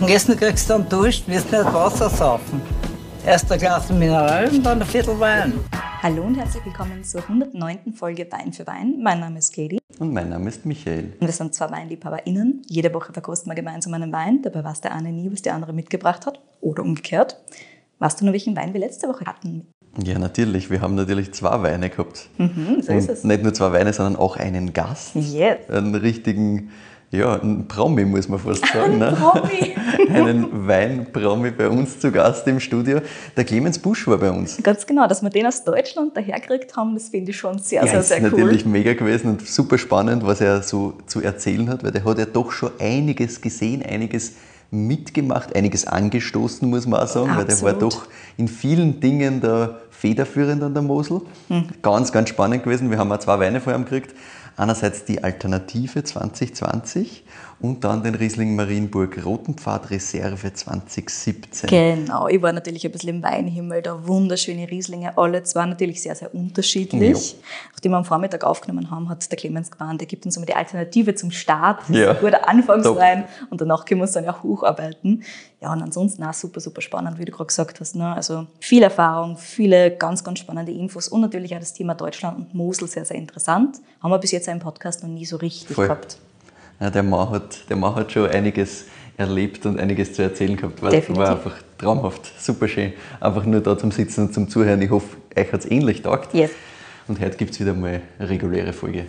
Und Essen kriegst du dann Dusch, wirst nicht Wasser saufen. Erst ein Glas Mineral und dann ein Viertel Wein. Hallo und herzlich willkommen zur 109. Folge Wein für Wein. Mein Name ist Katie. Und mein Name ist Michael. Und wir sind zwei WeinliebhaberInnen. Jede Woche verkosten wir gemeinsam einen Wein. Dabei weiß der eine nie, was der andere mitgebracht hat. Oder umgekehrt. Weißt du noch, welchen Wein wir letzte Woche hatten? Ja, natürlich. Wir haben natürlich zwei Weine gehabt. Mhm, so und ist es. nicht nur zwei Weine, sondern auch einen Gast. Yes. Einen richtigen, ja, einen Promi, muss man fast sagen. ne? Promi. einen Weinpromi bei uns zu Gast im Studio. Der Clemens Busch war bei uns. Ganz genau, dass wir den aus Deutschland dahergekriegt haben, das finde ich schon sehr, Ja, sehr, ist sehr cool. natürlich mega gewesen und super spannend, was er so zu erzählen hat, weil der hat ja doch schon einiges gesehen, einiges mitgemacht, einiges angestoßen, muss man auch sagen, weil der war Absolut. doch in vielen Dingen der federführend an der Mosel. Ganz, ganz spannend gewesen. Wir haben auch zwei Weine vor ihm gekriegt. Einerseits die Alternative 2020 und dann den Riesling Marienburg Rotenpfad Reserve 2017. Genau, ich war natürlich ein bisschen im Weinhimmel, da wunderschöne Rieslinge, alle zwei natürlich sehr, sehr unterschiedlich. Nachdem wir am Vormittag aufgenommen haben, hat der Clemens gemeint, der gibt uns immer die Alternative zum Start, das Ja. guter Anfangswein und danach können wir uns dann ja hocharbeiten. Ja, und ansonsten auch super, super spannend, wie du gerade gesagt hast. Ne? Also viel Erfahrung, viele ganz, ganz spannende Infos und natürlich auch das Thema Deutschland und Mosel sehr, sehr interessant. Haben wir bis jetzt im Podcast noch nie so richtig Voll. gehabt. Ja, der, Mann hat, der Mann hat schon einiges erlebt und einiges zu erzählen gehabt. War, Definitiv. war einfach traumhaft, super schön. Einfach nur da zum Sitzen und zum Zuhören. Ich hoffe, euch hat es ähnlich taugt. Yes. Und heute gibt es wieder mal eine reguläre Folge.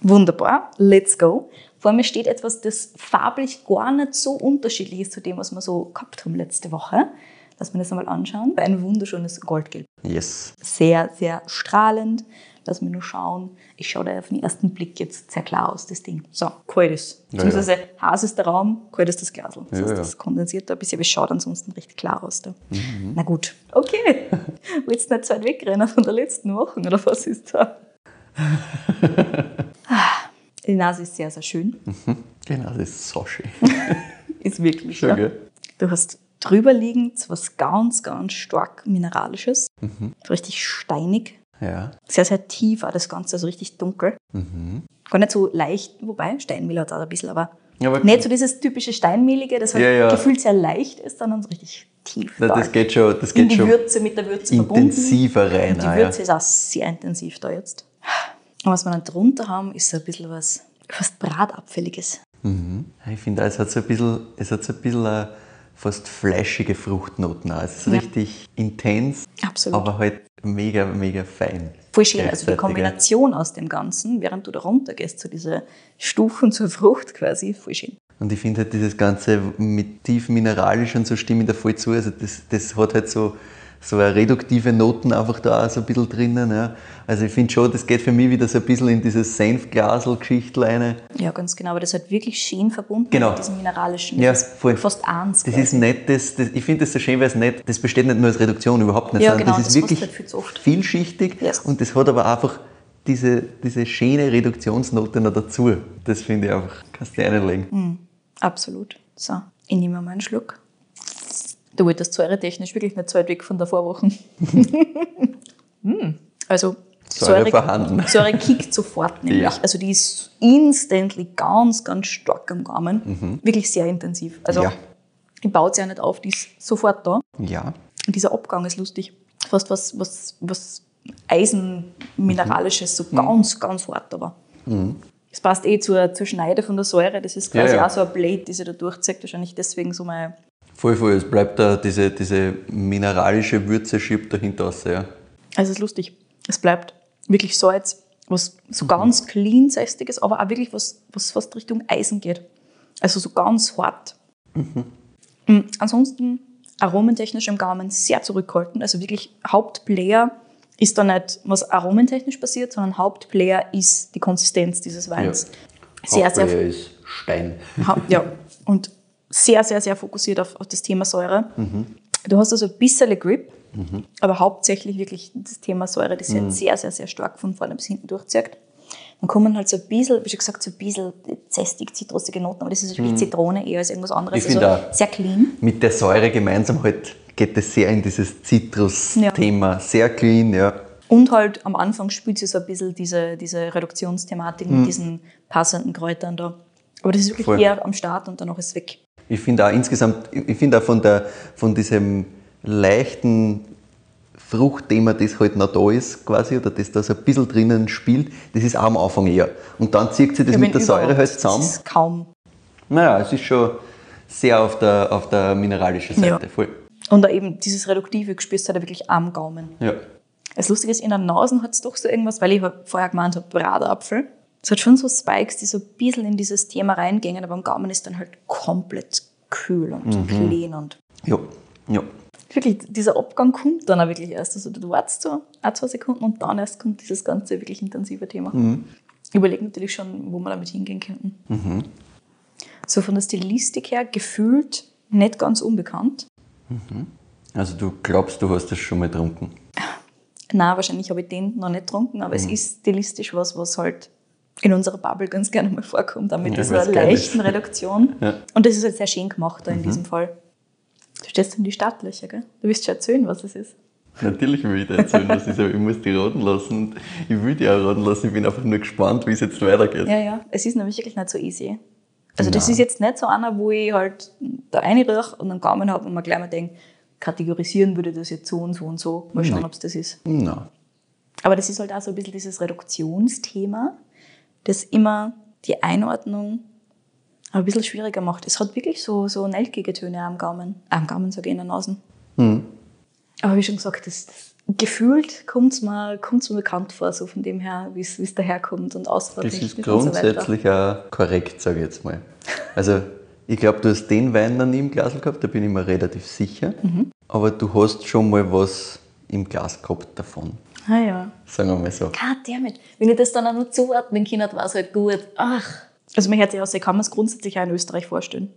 Wunderbar, let's go. Vor mir steht etwas, das farblich gar nicht so unterschiedlich ist zu dem, was wir so gehabt haben letzte Woche. Lass mir das einmal anschauen. Ein wunderschönes Goldgelb. Yes. Sehr, sehr strahlend. Lass mir nur schauen. Ich schaue da auf den ersten Blick jetzt sehr klar aus, das Ding. So, kalt ist. Ja, Beziehungsweise heiß ist der Raum, kalt ist das Glas. Das Ja, heißt, ja. das kondensiert da ein bisschen, aber es schaut ansonsten recht klar aus. Da. Mhm. Na gut. Okay. Willst du nicht zu weit wegrennen von der letzten Woche oder was ist da? Ah, Die Nase ist sehr, sehr schön. Genau, das ist so schön. Ist wirklich. Schön, ja. Du hast drüber liegend was ganz, ganz stark Mineralisches. Mhm. Richtig steinig. Ja. Sehr, sehr tief auch das Ganze, also richtig dunkel. Gar nicht so leicht, wobei Steinmehl hat es auch ein bisschen, aber, Ja, aber- nicht so dieses typische Steinmehlige, das halt Ja, ja. gefühlt sehr leicht ist, sondern so richtig tief. Na, das geht schon, das In geht die schon Würze mit der Würze verbunden. intensiver rein. Und die auch, Würze ist auch sehr intensiv da jetzt. Und was wir dann drunter haben, ist so ein bisschen was fast Bratabfälliges. Ich finde, auch, es hat so ein bisschen, es hat so ein bisschen fast fleischige Fruchtnoten. auch. Es ist Ja. richtig intens, Absolut. aber halt mega, mega fein. Voll schön. Also die Kombination aus dem Ganzen, während du da runtergehst, zu diese Stufen zur Frucht quasi, voll schön. Und ich finde halt dieses Ganze mit tief mineralisch und so stimmen da voll zu. Also das, das hat halt so, so eine reduktive Noten einfach da auch so ein bisschen drinnen. Ja. Also ich finde schon, das geht für mich wieder so ein bisschen in dieses Senfglasel-Geschichtel rein. Ja, ganz genau. Aber das ist halt wirklich schön verbunden Genau. mit diesem mineralischen. Ja, voll. fast eins. Das quasi. ist nicht, das, das, ich finde das so schön, weil es nicht, das besteht nicht nur als Reduktion, überhaupt nicht, Ja, sondern genau, das ist das wirklich halt viel vielschichtig Yes. und das hat aber einfach diese, diese schöne Reduktionsnote noch dazu. Das finde ich einfach, kannst du dir reinlegen. Hm. Absolut. So, ich nehme mal einen Schluck. Du wolltest säuretechnisch wirklich nicht so weit weg von der Vorwoche. Hm. Also Säure vorhanden. Säure kickt sofort nämlich. Ja. Also die ist instantly ganz, ganz stark am Gaumen. Wirklich sehr intensiv. Also Mhm. Ja. die baut sich ja nicht auf, die ist sofort da. Ja, Und dieser Abgang ist lustig. Fast was, was, was Eisenmineralisches, Mhm. so ganz, ganz hart aber. Das passt eh zur, zur Schneide von der Säure. Das ist Ja, quasi ja. auch so ein Blade, die sich da durchzieht. Wahrscheinlich deswegen so mal. Voll, voll. Es bleibt da diese, diese mineralische Würze schiebt dahinter raus. Ja. Also es ist lustig. Es bleibt wirklich Salz, was so Mhm. ganz clean sästiges, aber auch wirklich was, was fast Richtung Eisen geht. Also so ganz hart. Mhm. Ansonsten aromentechnisch im Gaumen sehr zurückhaltend. Also wirklich Hauptplayer ist da nicht, was aromentechnisch passiert, sondern Hauptplayer ist die Konsistenz dieses Weins. Sehr, sehr, Hauptplayer ist Stein. Ha- ja, und sehr, sehr, sehr fokussiert auf, auf das Thema Säure. Du hast also ein bisschen Grip, aber hauptsächlich wirklich das Thema Säure, das Mhm. sich sehr, sehr, sehr stark von vorne bis hinten durchzieht. Dann kommen halt so ein bisschen, wie schon gesagt, so ein bisschen zestig, zitrusige Noten, aber das ist wirklich Zitrone eher als irgendwas anderes. Mhm. Ich finde also auch. sehr clean. Mit der Säure gemeinsam halt geht es sehr in dieses Zitrus-Thema. Sehr clean, ja. Und halt am Anfang spielt sie so ein bisschen diese, diese Reduktionsthematik Mhm. mit diesen passenden Kräutern da. Aber das ist wirklich Voll. eher am Start und danach ist es weg. Ich finde auch insgesamt, ich finde auch von, der, von diesem leichten Fruchtthema, das halt noch da ist, quasi, oder das da so ein bisschen drinnen spielt, das ist auch am Anfang eher. Und dann zieht sich das Ja, mit der Säure halt zusammen. Das ist kaum. Naja, es ist schon sehr auf der, auf der mineralischen Seite. Ja. Voll. Und da eben dieses Reduktive spürst du halt wirklich am Gaumen. Ja. Das Lustige ist, in der Nase hat es doch so irgendwas, weil ich vorher gemeint habe, Bratapfel. Es hat schon so Spikes, die so ein bisschen in dieses Thema reingehen, aber am Gaumen ist dann halt komplett kühl und Mhm. clean und Ja. Ja. wirklich, dieser Abgang kommt dann auch wirklich erst. Also du wartest so ein, zwei Sekunden und dann erst kommt dieses ganze wirklich intensive Thema. Mhm. Ich überlege natürlich schon, wo wir damit hingehen könnten. Mhm. So von der Stilistik her gefühlt nicht ganz unbekannt. Also du glaubst, du hast das schon mal getrunken. Na, wahrscheinlich habe ich den noch nicht getrunken, aber es Mhm. ist stilistisch was, was halt in unserer Bubble ganz gerne mal vorkommt, auch mit Ja, dieser leichten. Reduktion. Ja. Und das ist halt sehr schön gemacht da in Mhm. diesem Fall. Du stehst in die Startlöcher, gell? Du wirst schon erzählen, was es ist. Natürlich will ich dir erzählen, was ist, aber ich muss die raten lassen. Ich will die auch raten lassen. Ich bin einfach nur gespannt, wie es jetzt weitergeht. Ja, ja, es ist nämlich wirklich nicht so easy. Also das Nein. ist jetzt nicht so einer, wo ich halt da reinrieche und einen Gaumen habe und mir gleich mal denke, kategorisieren würde das jetzt so und so und so. Mal schauen, ob es das ist. Na, Aber das ist halt auch so ein bisschen dieses Reduktionsthema, das immer die Einordnung ein bisschen schwieriger macht. Es hat wirklich so, so nelkige Töne am Gaumen. Am Gaumen, sage ich, in der Nase. Hm. Aber wie schon gesagt, das, das gefühlt kommt es mir, kommt's mir bekannt vor, so von dem her, wie es daherkommt und das ausfahrtechnisch ist und so grundsätzlich auch korrekt, sage ich jetzt mal. Also, ich glaube, du hast den Wein noch nie im Glas gehabt, da bin ich mir relativ sicher. Mhm. Aber du hast schon mal was im Glas gehabt davon. Ah ja. Sagen wir mal so. Goddammit. Wenn ich das dann auch noch zuordnen kann, war es halt gut. Ach. Also man hört sich aus, ich kann mir es grundsätzlich auch in Österreich vorstellen.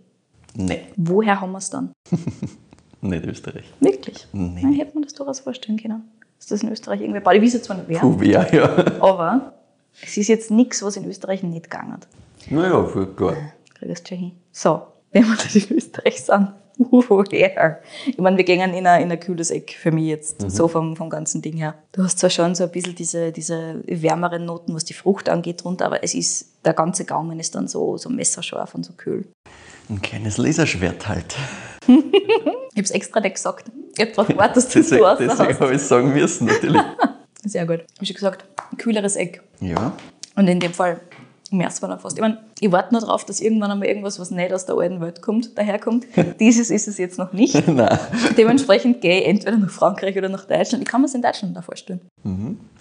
Nee, Woher haben wir es dann? nicht Österreich. Wirklich? Nee. Dann hätte man das durchaus vorstellen können. Dass das in Österreich irgendwie baut. Ich weiß jetzt zwar nicht wer, Puh, ja, ja. aber es ist jetzt nichts, was in Österreich nicht gegangen hat. Naja, gut. Kriegst du schon hin. So, wenn wir das in Österreich sind, woher? Ich meine, wir gehen in ein, in ein kühles Eck für mich jetzt, so vom, vom ganzen Ding her. Du hast zwar schon so ein bisschen diese, diese wärmeren Noten, was die Frucht angeht, drunter, aber es ist, der ganze Gaumen ist dann so, so messerscharf und so kühl. Ein kleines Laserschwert halt. Ich habe es extra nicht gesagt. Ich habe darauf gewartet, dass du es so deswegen habe ich es sagen müssen, natürlich. Sehr gut. Wie schon gesagt, ein kühleres Eck. Ja, Und in dem Fall merkt man dann fast. Ich meine, ich warte nur darauf, dass irgendwann einmal irgendwas, was nicht aus der alten Welt kommt, daherkommt. Dieses ist es jetzt noch nicht. Dementsprechend gehe ich entweder nach Frankreich oder nach Deutschland. Ich kann mir es in Deutschland da vorstellen.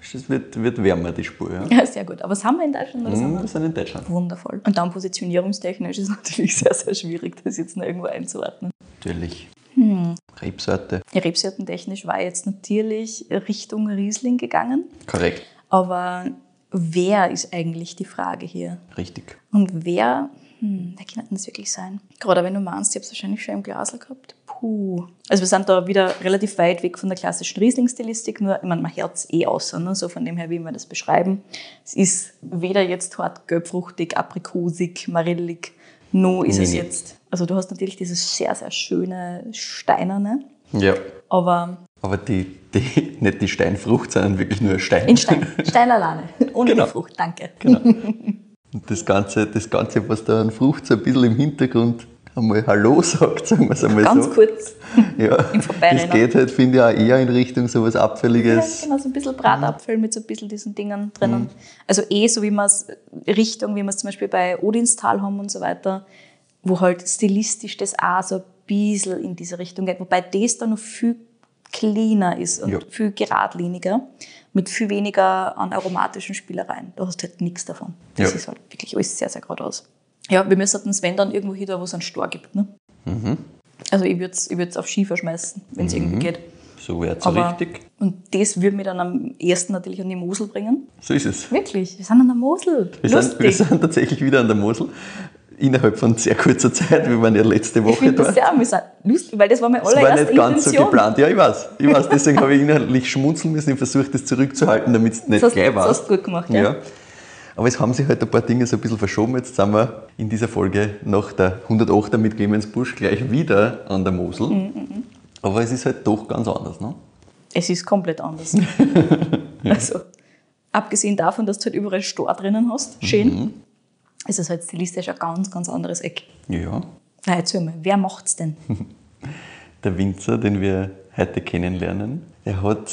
Es wird, wird wärmer, die Spur. Ja. Ja, sehr gut. Aber was haben wir in Deutschland oder Mhm, wir? Sind in Deutschland. Wundervoll. Und dann positionierungstechnisch ist es natürlich sehr, sehr schwierig, das jetzt noch irgendwo einzuordnen. Natürlich. Hm. Rebsorte. Rebsortentechnisch war jetzt natürlich Richtung Riesling gegangen. Korrekt. Aber wer ist eigentlich die Frage hier? Richtig. Und wer, hm, wer kann denn das wirklich sein? Gerade wenn du meinst, ich habe es wahrscheinlich schon im Glas gehabt. Puh. Also wir sind da wieder relativ weit weg von der klassischen Riesling-Stilistik, nur, ich meine, man hört es eh aus, ne? so von dem her, wie wir das beschreiben. Es ist weder jetzt hart gelbfruchtig, aprikosig, marillig, no ist Nee, es nee. jetzt. Also du hast natürlich dieses sehr, sehr schöne Steinerne, Ja. aber Aber die, die, nicht die Steinfrucht, sondern wirklich nur ein Stein. in Stein. Stein alleine, ohne Genau. die Frucht, danke. Und das Ganze, das Ganze, was da an Frucht so ein bisschen im Hintergrund einmal Hallo sagt, sagen wir es einmal Ganz so. kurz. Ja, im das geht halt, finde ich, auch eher in Richtung so was Ja, Abfälliges. genau, so ein bisschen Bratapfel mit so ein bisschen diesen Dingen drinnen. Also eh so wie man es Richtung, wie wir es zum Beispiel bei Odinstal haben und so weiter, wo halt stilistisch das auch so ein bisschen in diese Richtung geht. Wobei das dann noch viel cleaner ist und Ja. viel geradliniger, mit viel weniger an aromatischen Spielereien. Da hast du halt nichts davon. Das Ja. ist halt wirklich alles sehr, sehr geradeaus. Ja, wir müssen den Sven dann irgendwo hin, wo es einen Stor gibt. Ne? Also ich würde es ich würd's auf Ski verschmeißen, wenn es irgendwie geht. So wäre es richtig. Und das würde mich dann am ersten natürlich an die Mosel bringen. So ist es. Wirklich, wir sind an der Mosel. Wir sind, Lustig. wir sind tatsächlich wieder an der Mosel. Innerhalb von sehr kurzer Zeit. Wir waren ja letzte ich Woche das dort. sehr amüsant. Lustig, weil das war meine Das war allererste nicht ganz so Intention. geplant. Ja, ich weiß. Ich weiß. Deswegen habe ich innerlich schmunzeln müssen. Ich versuche das zurückzuhalten, damit es nicht Das gleich das war. hast du gut gemacht, ja. Aber es haben sich halt ein paar Dinge so ein bisschen verschoben. Jetzt sind wir in dieser Folge nach der 108er mit Clemens Busch gleich wieder an der Mosel. Mhm, Aber es ist halt doch ganz anders. Ne? Es ist komplett anders. Also, abgesehen davon, dass du halt überall Stor drinnen hast, schön, Mhm. Ist es halt stilistisch ein ganz, ganz anderes Eck. Ja. Na, erzähl mal, wer macht's denn? Der Winzer, den wir heute kennenlernen, er hat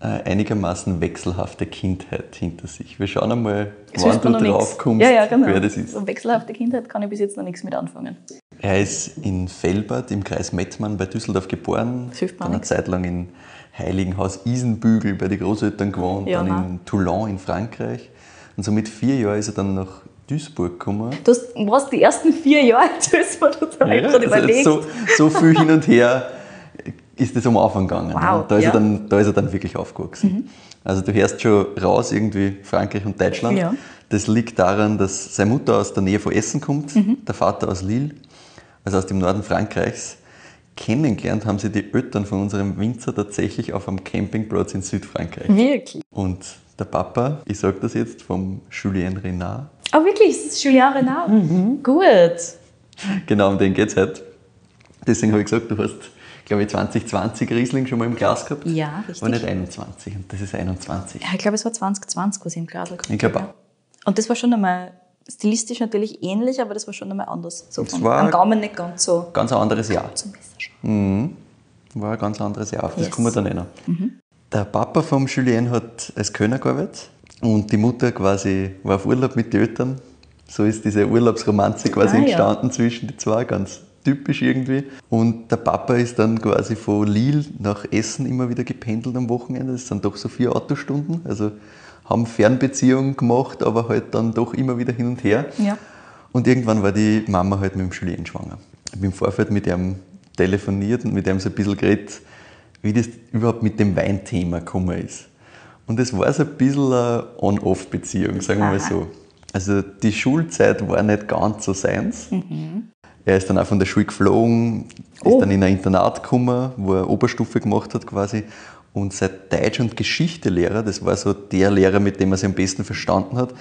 eine einigermaßen wechselhafte Kindheit hinter sich. Wir schauen einmal, Das wann du man noch drauf nix. kommst, ja, ja, genau. wer das ist. So wechselhafte Kindheit kann ich bis jetzt noch nichts mit anfangen. Er ist in Fellbad im Kreis Mettmann bei Düsseldorf geboren, dann eine. Zeit lang in Heiligenhaus Isenbügel bei den Großeltern gewohnt, Ja, dann in Toulon in Frankreich. Und so mit vier Jahren ist er dann nach Duisburg gekommen. Du hast, warst die ersten vier Jahre in Duisburg, da habe ich Ja, gerade also überlegt. so, so viel hin und her ist das am Anfang gegangen. Wow, ne? da, ist ja. Mhm. er dann, da ist er dann wirklich aufgewachsen. Also du hörst schon raus, irgendwie Frankreich und Deutschland. Ja. Das liegt daran, dass seine Mutter aus der Nähe von Essen kommt, Mhm. der Vater aus Lille, also aus dem Norden Frankreichs. Kennengelernt haben sie die Eltern von unserem Winzer tatsächlich auf einem Campingplatz in Südfrankreich. Wirklich? Und der Papa, ich sage das jetzt, vom Julien Renard, Ah, wirklich? Ist das Julien Renard? Mhm. Gut. Genau, um den geht es heute. Deswegen habe ich gesagt, du hast, glaube ich, 2020 Riesling schon mal im Glas gehabt. Ja, richtig. War nicht 21 und das ist 21. Ja, ich glaube, es war 2020, was ich im Glas gehabt Ich glaube habe. auch. Und das war schon einmal stilistisch natürlich ähnlich, aber das war schon einmal anders. So Das vom, war- am Gaumen nicht ganz so Ganz ein anderes Jahr. zum Messerschauen. War ein ganz anderes Jahr. Auf das Yes. kommen wir dann eh noch. Der Papa vom Julien hat als Kölner gearbeitet und die Mutter quasi war auf Urlaub mit den Eltern. So ist diese Urlaubsromanze quasi Ah, ja. entstanden zwischen die zwei, ganz typisch irgendwie. Und der Papa ist dann quasi von Lille nach Essen immer wieder gependelt am Wochenende. Das sind doch so vier Autostunden. Also haben Fernbeziehungen gemacht, aber halt dann doch immer wieder hin und her. Ja. Und irgendwann war die Mama halt mit dem Julien schwanger. Ich habe im Vorfeld mit ihm telefoniert und mit ihm so ein bisschen geredet, wie das überhaupt mit dem Weinthema gekommen ist. Und es war so ein bisschen eine On-Off-Beziehung, sagen wir mal so. Also die Schulzeit war nicht ganz so seins. Er ist dann auch von der Schule geflogen, ist Oh. dann in ein Internat gekommen, wo er Oberstufe gemacht hat quasi. Und sein Deutsch- und Geschichtelehrer, das war so der Lehrer, mit dem er sich am besten verstanden hat,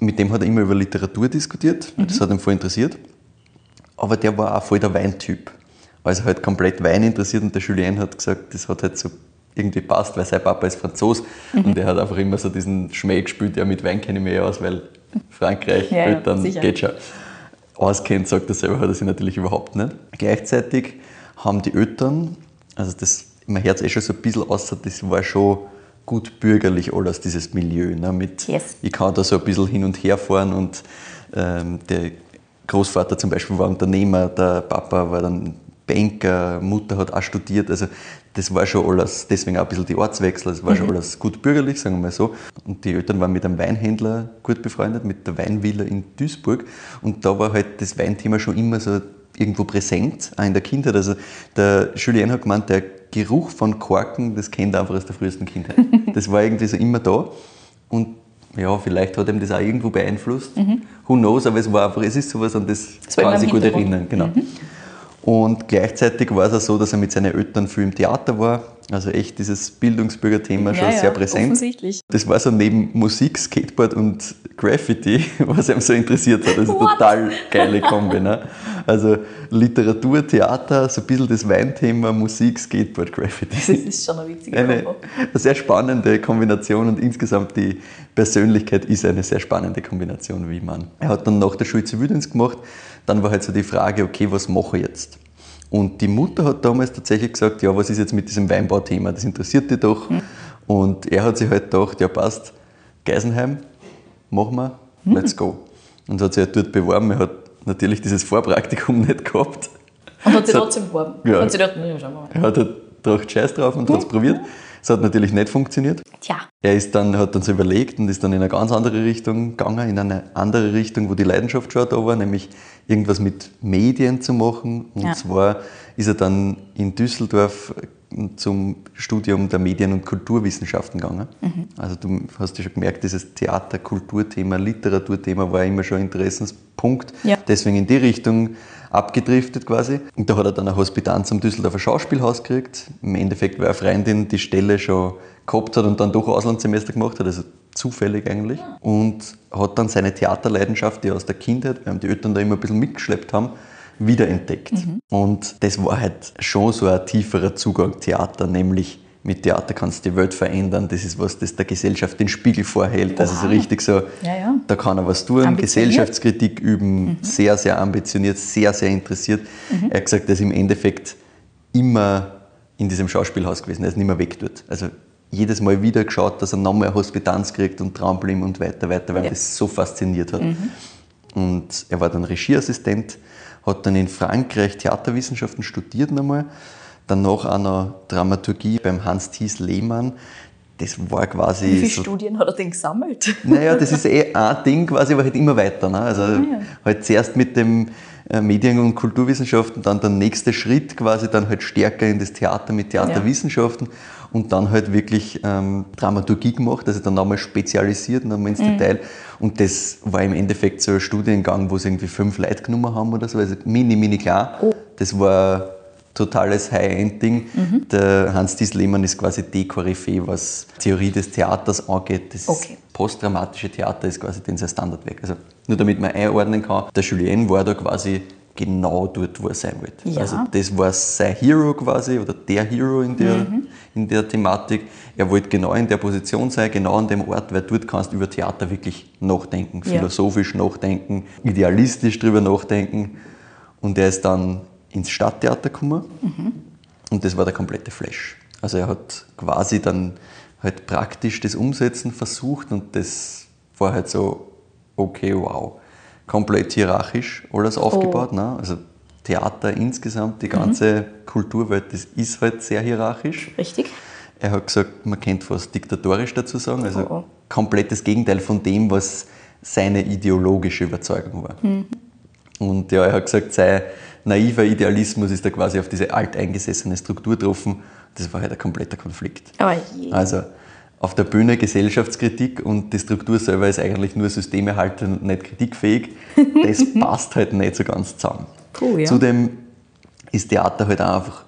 mit dem hat er immer über Literatur diskutiert, weil das hat ihn voll interessiert. Aber der war auch voll der Weintyp. Also halt komplett Wein interessiert und der Julien hat gesagt, das hat halt so irgendwie passt, weil sein Papa ist Franzos und er hat einfach immer so diesen Schmäh gespielt, ja mit Wein kenne ich mich eh aus, weil Frankreich, Ja, ja, Eltern, sicher. geht schon. Auskennt, sagt er selber, hat er sich natürlich überhaupt nicht. Gleichzeitig haben die Eltern, also das, hört es eh schon so ein bisschen aus, das war schon gut bürgerlich alles, dieses Milieu. Ne, mit, Yes. Ich kann da so ein bisschen hin und her fahren und ähm, der Großvater zum Beispiel war Unternehmer, der Papa war dann Banker, Mutter hat auch studiert, also das war schon alles, deswegen auch ein bisschen die Ortswechsel, das war schon alles gut bürgerlich, sagen wir mal so. Und die Eltern waren mit einem Weinhändler gut befreundet, mit der Weinvilla in Duisburg und da war halt das Weinthema schon immer so irgendwo präsent, auch in der Kindheit. Also der Julien hat gemeint, der Geruch von Korken, das kennt er einfach aus der frühesten Kindheit. Das war irgendwie so immer da und ja, vielleicht hat ihm das auch irgendwo beeinflusst. Who knows, aber es war einfach, es ist sowas, an das, Das kann sich gut erinnern. Genau. Und gleichzeitig war es auch so, dass er mit seinen Eltern viel im Theater war. Also echt dieses Bildungsbürgerthema schon sehr präsent. Offensichtlich. Das war so neben Musik, Skateboard und Graffiti, was ihm so interessiert hat. Also What? total geile Kombi. Ne? Also Literatur, Theater, so ein bisschen das Weinthema, Musik, Skateboard, Graffiti. Das ist schon eine witzige Eine, Kombo. eine sehr spannende Kombination und insgesamt die Persönlichkeit ist eine sehr spannende Kombination, wie man. Er hat dann nach der Schule Zivildienst gemacht, dann war halt so die Frage, okay, was mache ich jetzt? Und die Mutter hat damals tatsächlich gesagt, ja, was ist jetzt mit diesem Weinbauthema? Das interessiert dich doch. Und er hat sich halt gedacht, ja passt, Geisenheim, machen wir, let's go. Und hat sich halt dort beworben. Er hat natürlich dieses Vorpraktikum nicht gehabt. Und hat sie So- trotzdem beworben. Ja. Und sie dachte, na ja, schauen wir mal. Er hat halt gedacht, scheiß drauf und hat es probiert. Es hat natürlich nicht funktioniert. Tja, Er ist dann, hat dann so überlegt und ist dann in eine ganz andere Richtung gegangen, in eine andere Richtung, wo die Leidenschaft schon da war, nämlich irgendwas mit Medien zu machen. Und Ja. zwar ist er dann in Düsseldorf zum Studium der Medien- und Kulturwissenschaften gegangen. Also du hast ja schon gemerkt, dieses Theater, Kulturthema, Literaturthema war immer schon ein Interessenspunkt. Ja. Deswegen in die Richtung abgedriftet quasi. Und da hat er dann eine Hospitanz am Düsseldorfer Schauspielhaus gekriegt. Im Endeffekt, weil eine Freundin die Stelle schon gehabt hat und dann doch Auslandssemester gemacht hat, also zufällig eigentlich. Und hat dann seine Theaterleidenschaft, die er aus der Kindheit, weil die Eltern da immer ein bisschen mitgeschleppt haben, wiederentdeckt. Und das war halt schon so ein tieferer Zugang Theater, nämlich mit Theater kannst du die Welt verändern, das ist was, das der Gesellschaft den Spiegel vorhält. Also so richtig so, Ja, ja. da kann er was tun. Gesellschaftskritik üben, sehr, sehr ambitioniert, sehr, sehr interessiert. Er hat gesagt, er ist im Endeffekt immer in diesem Schauspielhaus gewesen, er ist nicht mehr weg dort. Also jedes Mal wieder geschaut, dass er nochmal Hospitanz kriegt und bleiben und weiter, weiter, weil Ja. das so fasziniert hat. Und er war dann Regieassistent, hat dann in Frankreich Theaterwissenschaften studiert nochmal, danach auch noch Dramaturgie beim Hans-Thies Lehmann. Das war quasi. Wie viele so, Studien hat er denn gesammelt? naja, das ist eh ein Ding quasi, aber halt immer weiter. Ne? Also Ah, ja. halt zuerst mit dem äh, Medien- und Kulturwissenschaften, dann der nächste Schritt quasi, dann halt stärker in das Theater mit Theaterwissenschaften und dann halt wirklich ähm, Dramaturgie gemacht, also dann nochmal spezialisiert, nochmal Mhm. ins Detail. Und das war im Endeffekt so ein Studiengang, wo sie irgendwie fünf Leute genommen haben oder so, also mini, mini klar. Oh. Das war totales High-End-Ding. Mhm. Der Hans-Dies Lehmann ist quasi die Koryphäe, was Theorie des Theaters angeht. Das Okay. postdramatische Theater ist quasi den sein Standardwerk. Also nur damit man einordnen kann, der Julien war da quasi genau dort, wo er sein wollte. Ja. Also das war sein Hero quasi oder der Hero in der, Mhm. in der Thematik. Er wollte genau in der Position sein, genau an dem Ort, weil dort kannst du über Theater wirklich nachdenken, Ja. philosophisch nachdenken, idealistisch drüber nachdenken. Und er ist dann ins Stadttheater gekommen und das war der komplette Flash. Also er hat quasi dann halt praktisch das Umsetzen versucht und das war halt so, okay, wow. Komplett hierarchisch alles aufgebaut. Ne? Also Theater insgesamt, die ganze Kulturwelt, das ist halt sehr hierarchisch. Richtig? Er hat gesagt, man könnte fast diktatorisch dazu sagen, also Oh, oh. komplett das Gegenteil von dem, was seine ideologische Überzeugung war. Mhm. Und ja, er hat gesagt, sein naiver Idealismus ist da quasi auf diese alteingesessene Struktur getroffen. Das war halt ein kompletter Konflikt. Aber je. Also auf der Bühne Gesellschaftskritik und die Struktur selber ist eigentlich nur systemerhaltend und nicht kritikfähig. Das passt halt nicht so ganz zusammen. Puh, ja. Zudem ist Theater halt auch einfach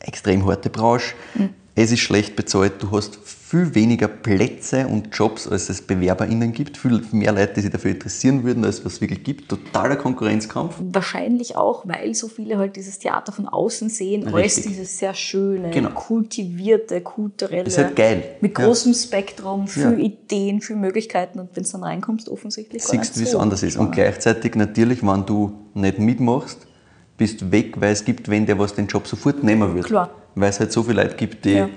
extrem harte Branche. Mhm. Es ist schlecht bezahlt, du hast viel weniger Plätze und Jobs, als es BewerberInnen gibt. Viel mehr Leute, die sich dafür interessieren würden, als was es wirklich gibt. Totaler Konkurrenzkampf. Wahrscheinlich auch, weil so viele halt dieses Theater von außen sehen, als Richtig. dieses sehr schöne, Genau. kultivierte, kulturelle. Das ist halt geil. Mit Ja. großem Spektrum, viel Ja. Ideen, viel Möglichkeiten und wenn du dann reinkommst, offensichtlich gar siehst, nicht wie es so anders ist. Und gleichzeitig natürlich, wenn du nicht mitmachst, bist du weg, weil es gibt wen, der was den Job sofort nehmen wird. Klar. Weil es halt so viele Leute gibt, die Ja.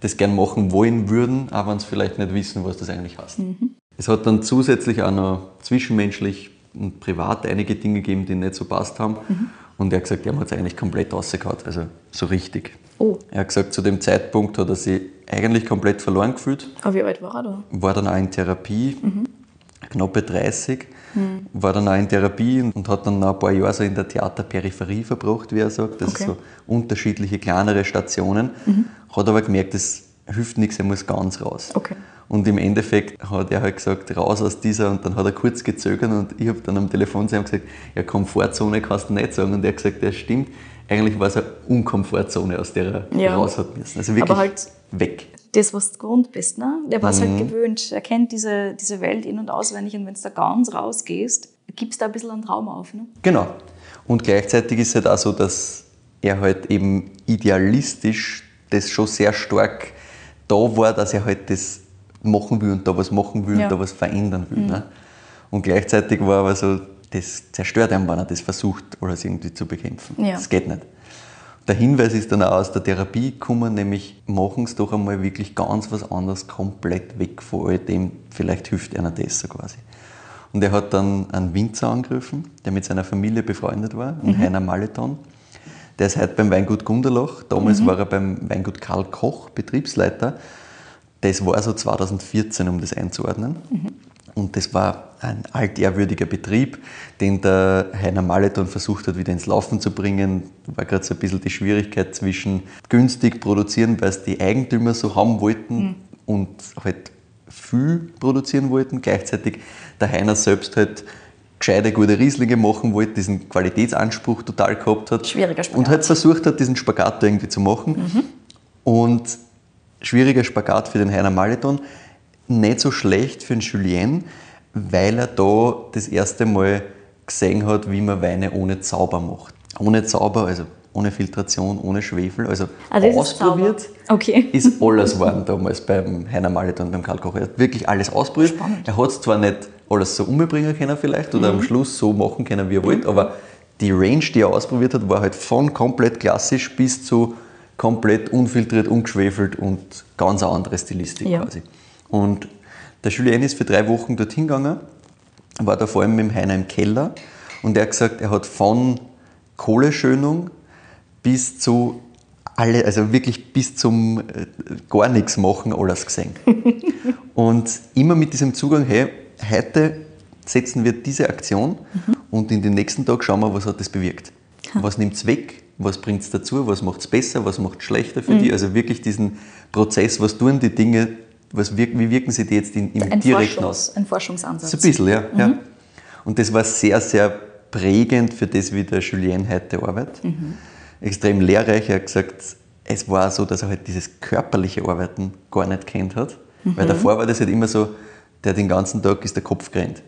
Das gern machen wollen würden, aber wenn sie vielleicht nicht wissen, was das eigentlich heißt. Mhm. Es hat dann zusätzlich auch noch zwischenmenschlich und privat einige Dinge gegeben, die nicht so passt haben. Mhm. Und er hat gesagt, er hat es eigentlich komplett rausgehauen, also so richtig. Oh. Er hat gesagt, zu dem Zeitpunkt hat er sich eigentlich komplett verloren gefühlt Aber wie alt war er da? war dann auch in Therapie, knappe 30, war dann auch in Therapie und hat dann ein paar Jahre so in der Theaterperipherie verbracht, wie er sagt. Das Okay. so unterschiedliche kleinere Stationen. Hat aber gemerkt, das hilft nichts, er muss ganz raus. Okay. Und im Endeffekt hat er halt gesagt, raus aus dieser und dann hat er kurz gezögert und ich habe dann am Telefon zu ihm gesagt, ja, Komfortzone kannst du nicht sagen. Und er hat gesagt, ja stimmt, eigentlich war es eine Unkomfortzone, aus der er Ja. raus hat müssen. Also wirklich Aber halt- weg. Das, was du gewohnt bist, ne? Der war es Mhm. halt gewöhnt. Er kennt diese, diese Welt in- und auswendig und wenn du da ganz rausgehst, gibst du da ein bisschen einen Traum auf, ne? Genau. Und gleichzeitig ist es halt auch so, dass er halt eben idealistisch das schon sehr stark da war, dass er halt das machen will und da was machen will Ja. und da was verändern will. Ne? Und gleichzeitig war aber so, das zerstört einen, wenn er das versucht, alles irgendwie zu bekämpfen. Ja. Das geht nicht. Der Hinweis ist dann auch aus der Therapie gekommen, nämlich machen es doch einmal wirklich ganz was anderes, komplett weg von all dem, vielleicht hilft einer das so quasi. Und er hat dann einen Winzer angegriffen, der mit seiner Familie befreundet war, einen Heiner Maleton. Der ist heute beim Weingut Gunderlach. Damals war er beim Weingut Karl Koch, Betriebsleiter. Das war so 2014, um das einzuordnen. Und das war ein altehrwürdiger Betrieb, den der Heiner Maleton versucht hat, wieder ins Laufen zu bringen. War gerade so ein bisschen die Schwierigkeit zwischen günstig produzieren, weil es die Eigentümer so haben wollten und halt viel produzieren wollten. Gleichzeitig der Heiner selbst halt gescheite, gute Rieslinge machen wollte, diesen Qualitätsanspruch total gehabt hat. Schwieriger Spagat. Und halt versucht hat, diesen Spagat da irgendwie zu machen. Und schwieriger Spagat für den Heiner Maleton, nicht so schlecht für den Julien, weil er da das erste Mal gesehen hat, wie man Weine ohne Zauber macht. Ohne Zauber, also ohne Filtration, ohne Schwefel. Also, Ah, ist ausprobiert sauber. Okay. ist alles worden damals beim Heiner Malet und beim Karl Kocher. Er hat wirklich alles ausprobiert. Spannend. Er hat es zwar nicht alles so umbringen können vielleicht oder Mhm. am Schluss so machen können, wie er wollte, aber die Range, die er ausprobiert hat, war halt von komplett klassisch bis zu komplett unfiltriert, ungeschwefelt und ganz eine andere Stilistik Ja. quasi. Und der Julien ist für drei Wochen dorthin gegangen, war da vor allem mit dem Heiner im Keller. Und er hat gesagt, er hat von Kohleschönung bis zu alle, also wirklich bis zum äh, gar nichts machen alles gesehen. und immer mit diesem Zugang, hey, heute setzen wir diese Aktion und in den nächsten Tag schauen wir, was hat das bewirkt. Was nimmt es weg, was bringt es dazu, was macht es besser, was macht es schlechter für die. Also wirklich diesen Prozess, was tun die Dinge, was wirken, wie wirken sie die jetzt in, im Ein, direkten aus. Forschungs-, ein Forschungsansatz. So ein bisschen, ja. ja. Und das war sehr, sehr prägend für das, wie der Julien heute arbeitet. Extrem lehrreich. Er hat gesagt, es war so, dass er halt dieses körperliche Arbeiten gar nicht kennt hat. Weil davor war das halt immer so, der den ganzen Tag ist der Kopf gerannt.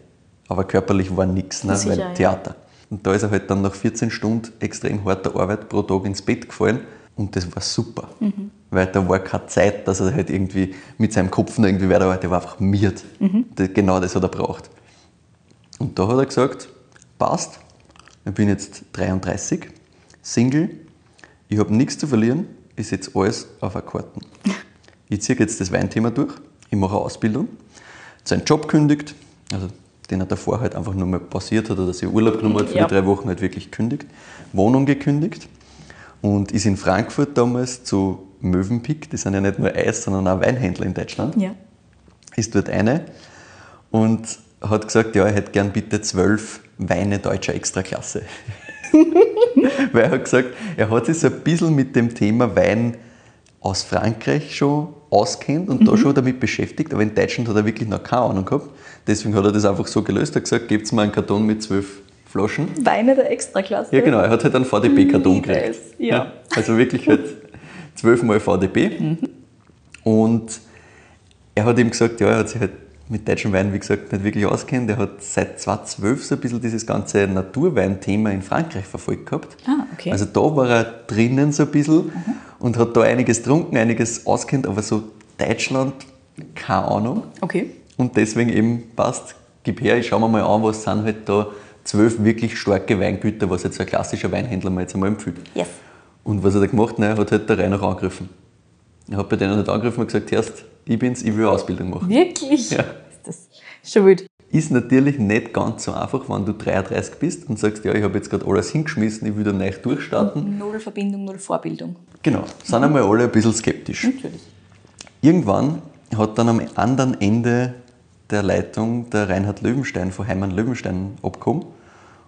Aber körperlich war nichts, ne? Sicher, weil ja. Theater. Und da ist er halt dann nach 14 Stunden extrem harter Arbeit pro Tag ins Bett gefallen. Und das war super. Weil da war keine Zeit, dass er halt irgendwie mit seinem Kopf noch irgendwie weiterarbeitet. Der war einfach miert. Das- Genau das hat er braucht. Und da hat er gesagt, passt, ich bin jetzt 33, Single, ich habe nichts zu verlieren, ich setze alles auf Akkorden. Ich ziehe jetzt das Weinthema durch, ich mache eine Ausbildung, seinen Job kündigt, also den er davor halt einfach nur mal passiert hat oder dass er Urlaub genommen hat für Ja. die drei Wochen halt wirklich kündigt, Wohnung gekündigt und ist in Frankfurt damals zu Mövenpick, die sind ja nicht nur Eis, sondern auch Weinhändler in Deutschland Ja. ist dort eine und hat gesagt, ja, er hätte gern bitte zwölf Weine deutscher Extraklasse. Weil er hat gesagt, er hat sich so ein bisschen mit dem Thema Wein aus Frankreich schon auskennt und da schon damit beschäftigt, aber in Deutschland hat er wirklich noch keine Ahnung gehabt. Deswegen hat er das einfach so gelöst. Er hat gesagt, gebt mir einen Karton mit zwölf Flaschen. Weine der Extraklasse. Ja, genau, er hat halt einen VDP-Karton Liebe gekriegt. es, ja. Also wirklich halt zwölfmal VDP. Und er hat ihm gesagt, ja, er hat sich halt mit deutschen Wein, wie gesagt, nicht wirklich auskennt. Er hat seit 2012 so ein bisschen dieses ganze Naturwein-Thema in Frankreich verfolgt gehabt. Ah, okay. Also da war er drinnen so ein bisschen und hat da einiges getrunken, einiges auskennt, aber so Deutschland, keine Ahnung. Okay. Und deswegen eben passt, gib her, ich schau mir mal an, was sind halt da zwölf wirklich starke Weingüter, was jetzt ein klassischer Weinhändler mir jetzt einmal empfiehlt. Yes. Und was hat er gemacht? Nein, er hat halt der Reihe noch angegriffen. Er hat bei denen nicht angegriffen und gesagt, erst, ich bin's, ich will eine Ausbildung machen. Wirklich? Ja. Ist das schon wild. Ist natürlich nicht ganz so einfach, wenn du 33 bist und sagst, ja, ich habe jetzt gerade alles hingeschmissen, ich will da neu durchstarten. Null Verbindung, null Vorbildung. Genau, sind einmal alle ein bisschen skeptisch. Natürlich. Irgendwann hat dann am anderen Ende der Leitung der Reinhard Löwenstein von Heimann Löwenstein abgekommen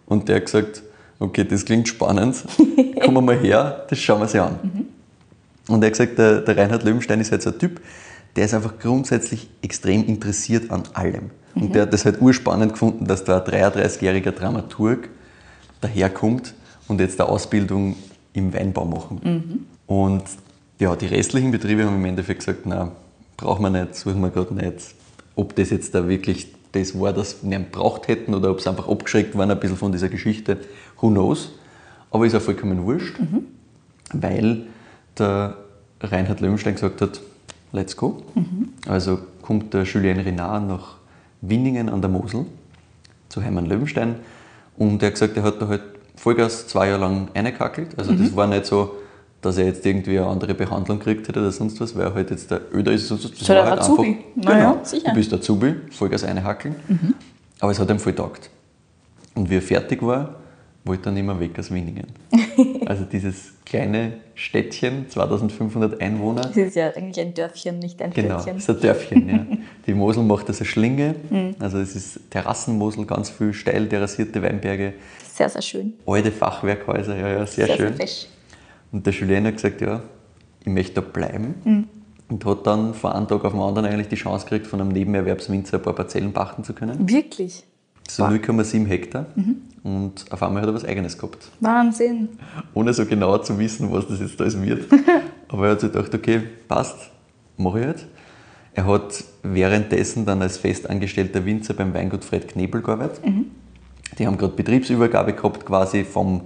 und der hat gesagt, okay, das klingt spannend, kommen wir mal her, das schauen wir sich an. Und er hat gesagt, der, der Reinhard Löwenstein ist halt so ein Typ, der ist einfach grundsätzlich extrem interessiert an allem. Und der hat das halt urspannend gefunden, dass da ein 33-jähriger Dramaturg daherkommt und jetzt eine Ausbildung im Weinbau machen. Und ja, die restlichen Betriebe haben im Endeffekt gesagt, na, brauchen wir nicht, suchen wir gerade nicht. Ob das jetzt da wirklich das war, das wir ihn braucht hätten oder ob sie einfach abgeschreckt waren ein bisschen von dieser Geschichte, who knows. Aber ist auch vollkommen wurscht, weil der Reinhard Löwenstein gesagt hat, let's go. Also kommt der Julien Renard nach Winningen an der Mosel zu Heimann Löwenstein und er hat gesagt, er hat da halt Vollgas zwei Jahre lang eingekackelt. Also das war nicht so, dass er jetzt irgendwie eine andere Behandlung gekriegt hätte oder sonst was, weil er halt jetzt der Öder ist. Das So der Azubi. Na ja, genau, sicher. du bist Azubi, Vollgas einhackeln. Aber es hat ihm voll taugt. Und wie er fertig war, wollte er nicht mehr weg aus Winningen. also dieses kleine Städtchen, 2500 Einwohner, Das ist ja eigentlich ein Dörfchen, nicht ein Genau, Städtchen. das ist ein Dörfchen. Ja. Die Mosel macht das eine Schlinge, also es ist Terrassenmosel, ganz viel steil terrassierte Weinberge, Sehr, sehr schön. alte Fachwerkhäuser, ja, ja, sehr, sehr, schön. sehr fesch. Und der Julien hat gesagt, ja, ich möchte da bleiben. Und hat dann von einem Tag auf den anderen eigentlich die Chance gekriegt, von einem Nebenerwerbswinzer ein paar Parzellen pachten zu können. Wirklich. So 0,7 Hektar. Und auf einmal hat er was Eigenes gehabt. Wahnsinn. ohne so genau zu wissen, was das jetzt alles wird. Aber er hat sich gedacht, okay, passt, mache ich jetzt. Er hat währenddessen dann als festangestellter Winzer beim Weingut Fred Knebel gearbeitet. Die haben gerade Betriebsübergabe gehabt, quasi vom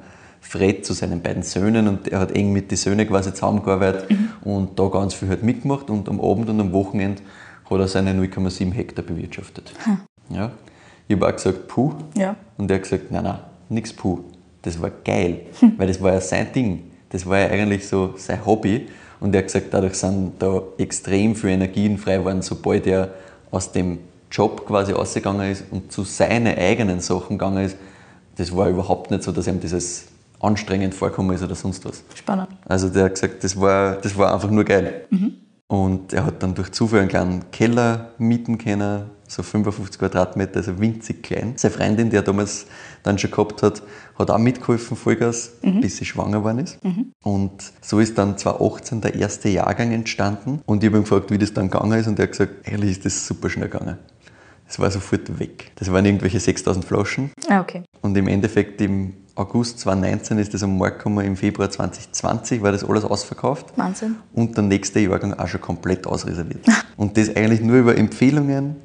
Fred zu seinen beiden Söhnen und er hat eng mit den Söhnen quasi zusammengearbeitet Mhm. und da ganz viel halt mitgemacht und am Abend und am Wochenende hat er seine 0,7 Hektar bewirtschaftet. Ja. Ich habe auch gesagt, puh. Ja. Und er hat gesagt, nein, nein, nix puh. Das war geil, weil das war ja sein Ding. Das war ja eigentlich so sein Hobby. Und er hat gesagt, dadurch sind da extrem viele Energien frei geworden, sobald er aus dem Job quasi ausgegangen ist und zu seinen eigenen Sachen gegangen ist. Das war überhaupt nicht so, dass ihm dieses anstrengend vorkommen ist oder sonst was. Spannend. Also der hat gesagt, das war, das war einfach nur geil. Und er hat dann durch Zufall einen kleinen Keller mieten können, so 55 Quadratmeter, also winzig klein. Seine Freundin, die er damals dann schon gehabt hat, hat auch mitgeholfen, Vollgas, bis sie schwanger geworden ist. Und so ist dann 2018 der erste Jahrgang entstanden. Und ich habe ihn gefragt, wie das dann gegangen ist. Und er hat gesagt, eigentlich ist das super schnell gegangen. Das war sofort weg. Das waren irgendwelche 6000 Flaschen. Ah, okay. Und im Endeffekt im August 2019 ist das am Markt gekommen, im Februar 2020 war das alles ausverkauft. Wahnsinn. Und der nächste Jahrgang auch schon komplett ausreserviert. Und das eigentlich nur über Empfehlungen,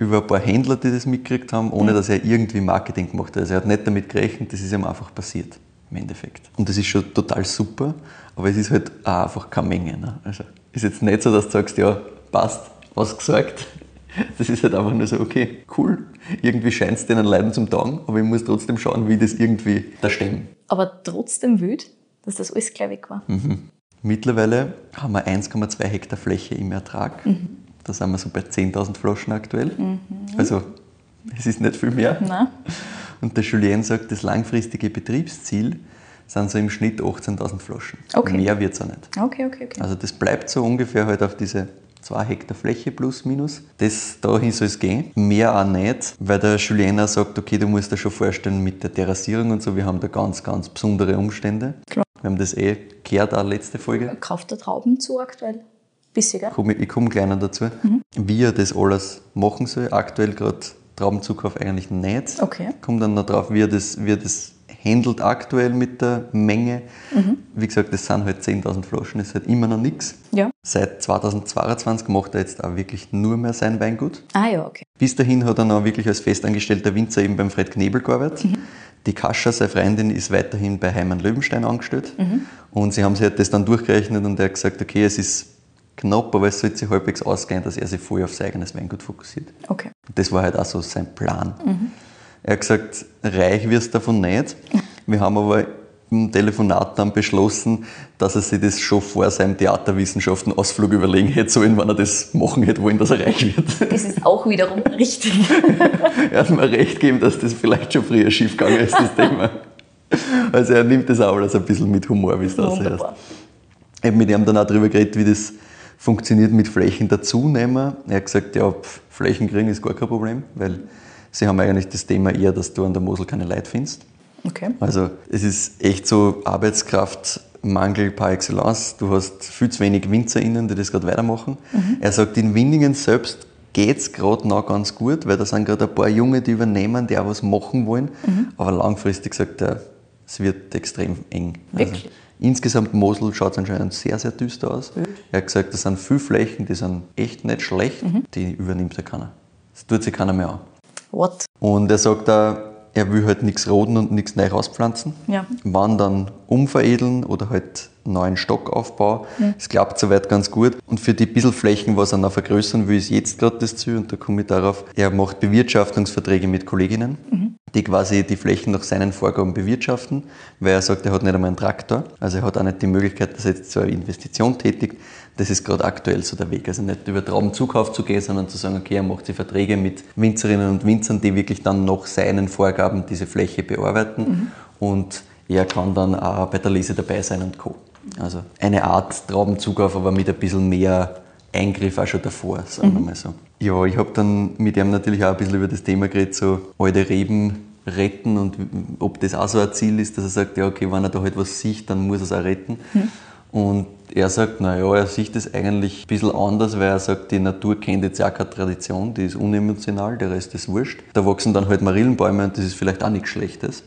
über ein paar Händler, die das mitgekriegt haben, ohne dass er irgendwie Marketing gemacht hat. Also er hat nicht damit gerechnet, das ist ihm einfach passiert im Endeffekt. Und das ist schon total super, aber es ist halt auch einfach keine Menge. Ne? Also ist jetzt nicht so, dass du sagst, ja, passt, was gesagt. Das ist halt einfach nur so, okay, cool. Irgendwie scheint es denen Leiden zum Tagen, aber ich muss trotzdem schauen, wie das irgendwie da stemmen. Aber trotzdem wild, dass das alles gleich weg war. Mittlerweile haben wir 1,2 Hektar Fläche im Ertrag. Da sind wir so bei 10.000 Flaschen aktuell. Also es ist nicht viel mehr. Nein? Und der Julien sagt, das langfristige Betriebsziel sind so im Schnitt 18.000 Flaschen. Okay. Mehr wird es auch nicht. Okay, okay, okay. Also das bleibt so ungefähr halt auf diese 2 Hektar Fläche plus minus. Das, dahin soll es gehen. Mehr auch nicht, weil der Julien auch sagt, okay, du musst dir schon vorstellen mit der Terrassierung und so, wir haben da ganz, ganz besondere Umstände. Klar. Wir haben das eh gehört, auch letzte Folge. Kauft der Trauben zu aktuell? Bisschen, gell? Komm- Ich komme gleich noch dazu, wie er das alles machen soll. Aktuell gerade Traubenzukauf eigentlich nicht. Okay. Kommt dann noch drauf, wie er das, wie er das handelt aktuell mit der Menge. Wie gesagt, das sind halt 10.000 Flaschen, das ist halt immer noch nichts. Ja. Seit 2022 macht er jetzt auch wirklich nur mehr sein Weingut. Ah ja, okay. Bis dahin hat er noch wirklich als festangestellter Winzer eben beim Fred Knebel gearbeitet. Die Kascha, seine Freundin, ist weiterhin bei Heimann Löwenstein angestellt. Und sie haben sich halt das dann durchgerechnet und er hat gesagt, okay, es ist knapp, aber es sollte sich halbwegs ausgehen, dass er sich voll auf sein eigenes Weingut fokussiert. Okay. Das war halt auch so sein Plan. Er hat gesagt, reich wirst du davon nicht. Wir haben aber im Telefonat dann beschlossen, dass er sich das schon vor seinem Theaterwissenschaften-Ausflug überlegen hätte sollen, wenn er das machen hätte wollen, dass er reich wird. Das ist auch wiederum richtig. er hat mir recht gegeben, dass das vielleicht schon früher schief gegangen ist, das Thema. Also er nimmt das auch alles ein bisschen mit Humor, wie es aussieht. Wunderbar. Ich habe mit ihm dann auch darüber geredet, wie das funktioniert mit Flächen dazunehmen. Er hat gesagt, ja, Flächen kriegen ist gar kein Problem, weil sie haben eigentlich das Thema eher, dass du an der Mosel keine Leute findest. Okay. Also es ist echt so Arbeitskraftmangel par excellence. Du hast viel zu wenig WinzerInnen, die das gerade weitermachen. Er sagt, in Winningen selbst geht es gerade noch ganz gut, weil da sind gerade ein paar Junge, die übernehmen, die auch was machen wollen. Aber langfristig sagt er, es wird extrem eng. Wirklich? Also, insgesamt Mosel schaut es anscheinend sehr, sehr düster aus. Er hat gesagt, das sind viele Flächen, die sind echt nicht schlecht, die übernimmt ja keiner. Das tut sich keiner mehr an. What? Und er sagt auch, er will halt nichts roden und nichts neu rauspflanzen. Ja. Wann dann umveredeln oder halt neuen Stockaufbau. Es klappt soweit ganz gut. Und für die bisschen Flächen, was er noch vergrößern will, ist jetzt gerade das Ziel. Und da komme ich darauf, er macht Bewirtschaftungsverträge mit Kolleginnen, die quasi die Flächen nach seinen Vorgaben bewirtschaften, weil er sagt, er hat nicht einmal einen Traktor. Also er hat auch nicht die Möglichkeit, dass er jetzt so eine Investition tätigt. Das ist gerade aktuell so der Weg. Also nicht über Traubenzukauf zu gehen, sondern zu sagen, okay, er macht sich Verträge mit Winzerinnen und Winzern, die wirklich dann nach seinen Vorgaben diese Fläche bearbeiten. Und er kann dann auch bei der Lese dabei sein und Co. Also eine Art Traubenzukauf, aber mit ein bisschen mehr Eingriff auch schon davor, sagen wir mal so. Ja, ich habe dann mit ihm natürlich auch ein bisschen über das Thema geredet, so alte Reben retten und ob das auch so ein Ziel ist, dass er sagt, ja okay, wenn er da halt was sieht, dann muss er es auch retten. Und er sagt, naja, er sieht das eigentlich ein bisschen anders, weil er sagt, die Natur kennt jetzt auch keine Tradition, die ist unemotional, der Rest ist wurscht. Da wachsen dann halt Marillenbäume und das ist vielleicht auch nichts Schlechtes.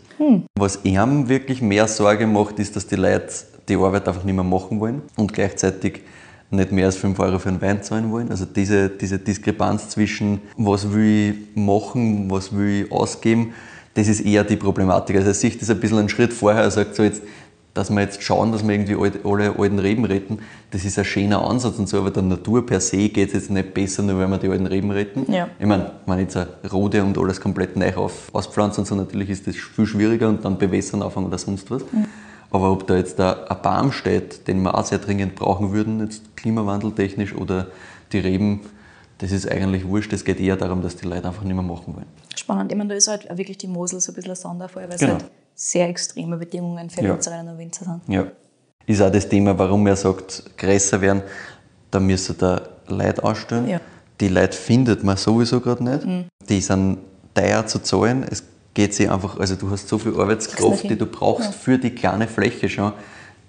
Was ihm wirklich mehr Sorge macht, ist, dass die Leute die Arbeit einfach nicht mehr machen wollen und gleichzeitig nicht mehr als 5 Euro für einen Wein zahlen wollen. Also diese, diese Diskrepanz zwischen, was will ich machen, was will ich ausgeben, Das ist eher die Problematik. Also er sieht das ein bisschen einen Schritt vorher, er sagt so jetzt, dass wir jetzt schauen, dass wir irgendwie alle alten Reben retten, das ist ein schöner Ansatz und so, aber der Natur per se geht es jetzt nicht besser, nur wenn wir die alten Reben retten. Ja. Ich meine, wenn ich jetzt eine Rode und alles komplett neu auf, auspflanzen und so, natürlich ist das viel schwieriger und dann bewässern anfangen oder sonst was. Mhm. Aber ob da jetzt da ein Baum steht, den wir auch sehr dringend brauchen würden, jetzt klimawandeltechnisch oder die Reben, das ist eigentlich wurscht. Es geht eher darum, dass die Leute einfach nicht mehr machen wollen. Spannend. Ich meine, da ist halt wirklich die Mosel so ein bisschen ein Sonderfall, weil Genau. es halt sehr extreme Bedingungen für Ja. Winzerinnen und Winzer sind. Ja. Ist auch das Thema, warum er sagt, größer werden, da müsste da Leute ausstellen. Ja. Die Leute findet man sowieso gerade nicht. Die sind teuer zu zahlen. Es geht sich einfach, also du hast so viel Arbeitskraft, die du brauchst für die kleine Fläche schon.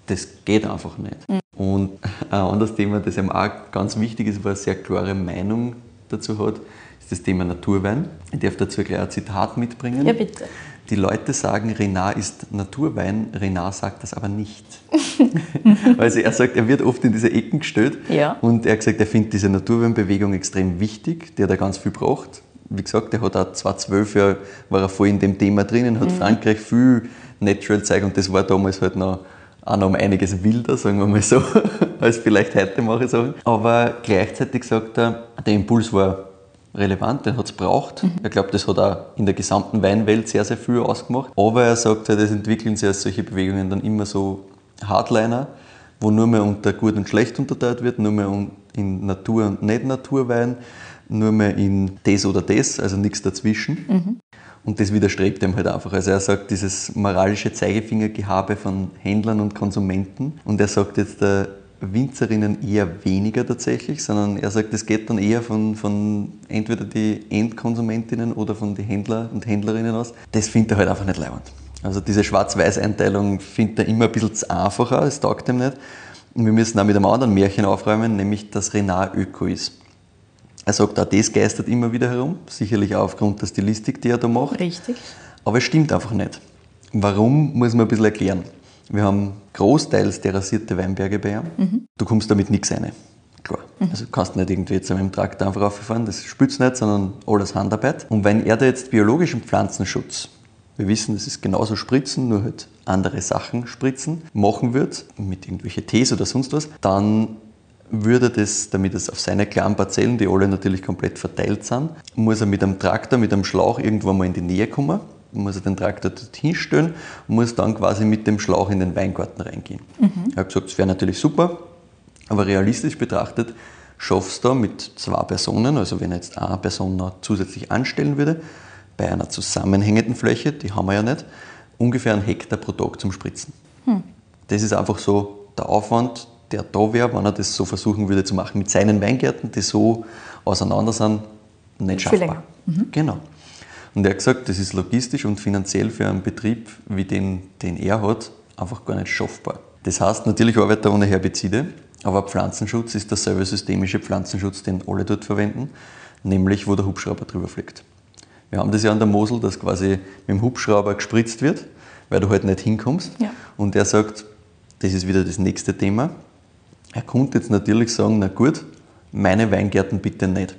Das geht einfach nicht. Und ein anderes Thema, das ihm auch ganz wichtig ist, er eine sehr klare Meinung dazu hat, ist das Thema Naturwein. Ich darf dazu gleich ein Zitat mitbringen. Ja, bitte. Die Leute sagen, Renard ist Naturwein, Renard sagt das aber nicht. also er sagt, er wird oft in diese Ecken gestellt Ja. und er hat gesagt, er findet diese Naturweinbewegung extrem wichtig, der da ganz viel braucht. Wie gesagt, er hat auch 2012 ja, war er voll in dem Thema drinnen, hat Frankreich viel Natural zeigt und das war damals halt noch auch noch um einiges wilder, sagen wir mal so, als vielleicht heute mache ich Sachen. Aber gleichzeitig sagt er, der Impuls war relevant, den hat es braucht. Ich glaube, das hat auch in der gesamten Weinwelt sehr, sehr viel ausgemacht. Aber er sagt halt, es entwickeln sich als solche Bewegungen dann immer so Hardliner, wo nur mehr unter gut und schlecht unterteilt wird, nur mehr in Natur- und Nicht-Naturwein, nur mehr in das oder das, also nichts dazwischen. Und das widerstrebt ihm halt einfach. Also er sagt, dieses moralische Zeigefingergehabe von Händlern und Konsumenten. Und er sagt jetzt der Winzerinnen eher weniger tatsächlich, sondern er sagt, es geht dann eher von, von entweder die Endkonsumentinnen oder von den Händler und Händlerinnen aus. Das findet er halt einfach nicht leibend. Also diese Schwarz-Weiß-Einteilung findet er immer ein bisschen zu einfacher, es taugt ihm nicht. Und wir müssen auch mit einem anderen Märchen aufräumen, nämlich dass Renard Öko ist. Er sagt, auch das geistert immer wieder herum, sicherlich auch aufgrund der Stilistik, die er da macht. Richtig. Aber es stimmt einfach nicht. Warum, muss man ein bisschen erklären. Wir haben großteils terrassierte Weinberge bei ihm. Du kommst damit nichts rein. Klar. Also du kannst nicht irgendwie jetzt mit dem Traktor einfach rauffahren, das spürt nicht, sondern alles Handarbeit. Und wenn er da jetzt biologischen Pflanzenschutz, wir wissen, das ist genauso Spritzen, nur halt andere Sachen spritzen, machen wird, mit irgendwelchen Tees oder sonst was, dann würde das, damit es auf seine kleinen Parzellen, die alle natürlich komplett verteilt sind, muss er mit einem Traktor, mit einem Schlauch irgendwo mal in die Nähe kommen, muss er den Traktor dorthin stellen und muss dann quasi mit dem Schlauch in den Weingarten reingehen. Er hat gesagt, das wäre natürlich super, aber realistisch betrachtet schaffst du da mit zwei Personen, also wenn er jetzt eine Person noch zusätzlich anstellen würde, bei einer zusammenhängenden Fläche, die haben wir ja nicht, ungefähr einen Hektar pro Tag zum Spritzen. Das ist einfach so der Aufwand, der da wäre, wenn er das so versuchen würde zu machen mit seinen Weingärten, die so auseinander sind, nicht Viel schaffbar. Genau. Und er hat gesagt, das ist logistisch und finanziell für einen Betrieb wie den, den er hat, einfach gar nicht schaffbar. Das heißt, natürlich arbeitet er ohne Herbizide, aber Pflanzenschutz ist derselbe systemische Pflanzenschutz, den alle dort verwenden, nämlich wo der Hubschrauber drüber fliegt. Wir haben das ja an der Mosel, dass quasi mit dem Hubschrauber gespritzt wird, weil du halt nicht hinkommst. Ja. Und er sagt, das ist wieder das nächste Thema. Er konnte jetzt natürlich sagen, na gut, meine Weingärten bitte nicht.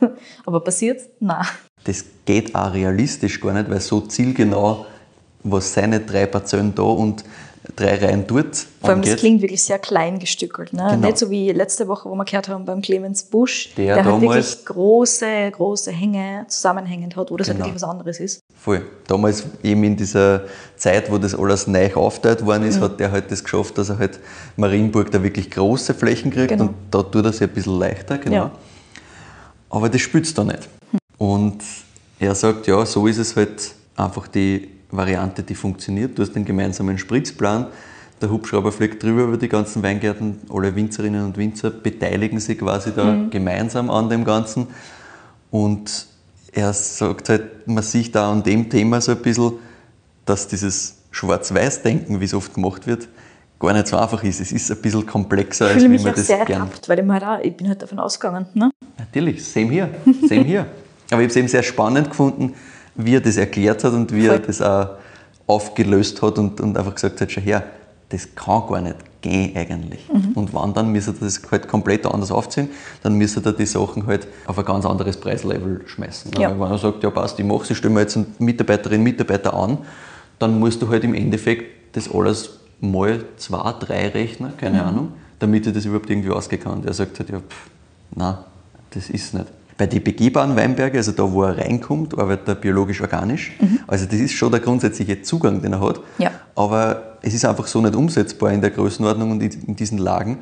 Aber passiert? Nein. Das geht auch realistisch gar nicht, weil so zielgenau, was seine drei Parzellen da und drei Reihen dort Vor allem, das angeht. klingt wirklich sehr klein gestückelt. Ne? Genau. Nicht so wie letzte Woche, wo wir gehört haben beim Clemens Busch, Der der, halt wirklich große, große Hänge zusammenhängend hat, wo das Genau. halt wirklich was anderes ist. Voll. Damals eben in dieser Zeit, wo das alles neu aufgeteilt worden Mhm. ist, hat er halt das geschafft, dass er halt Marienburg da wirklich große Flächen kriegt Genau. und da tut er sich ein bisschen leichter, genau. Ja. Aber das spürt's da nicht. Und er sagt, ja, so ist es halt einfach die Variante, die funktioniert. Du hast den gemeinsamen Spritzplan, der Hubschrauber fliegt drüber über die ganzen Weingärten, alle Winzerinnen und Winzer beteiligen sich quasi da gemeinsam an dem Ganzen. Und er sagt halt, man sieht da an dem Thema so ein bisschen, dass dieses Schwarz-Weiß-Denken, wie es oft gemacht wird, gar nicht so einfach ist. Es ist ein bisschen komplexer, Ich als fühle wie mich man das sehr gern ertappt, weil ich, halt auch, ich bin halt davon ausgegangen. Ne? Natürlich, same hier, same hier. Aber ich habe es eben sehr spannend gefunden, wie er das erklärt hat und wie er das auch aufgelöst hat und, und einfach gesagt hat, schau her, das kann gar nicht gehen eigentlich. Und wann dann müsste das halt komplett anders aufziehen, dann müsste ihr die Sachen halt auf ein ganz anderes Preislevel schmeißen. Ja. Wenn er sagt, ja passt, ich mache ich stelle mir jetzt einen Mitarbeiterinnen Mitarbeiter an, dann musst du halt im Endeffekt das alles mal zwei, drei rechnen, keine Ahnung, damit ich das überhaupt irgendwie ausgehen kann. Der sagt halt, ja, pff, nein, das ist nicht. Bei den begehbaren Weinbergen, also da, wo er reinkommt, arbeitet er biologisch-organisch. Also das ist schon der grundsätzliche Zugang, den er hat. Ja. Aber es ist einfach so nicht umsetzbar in der Größenordnung und in diesen Lagen.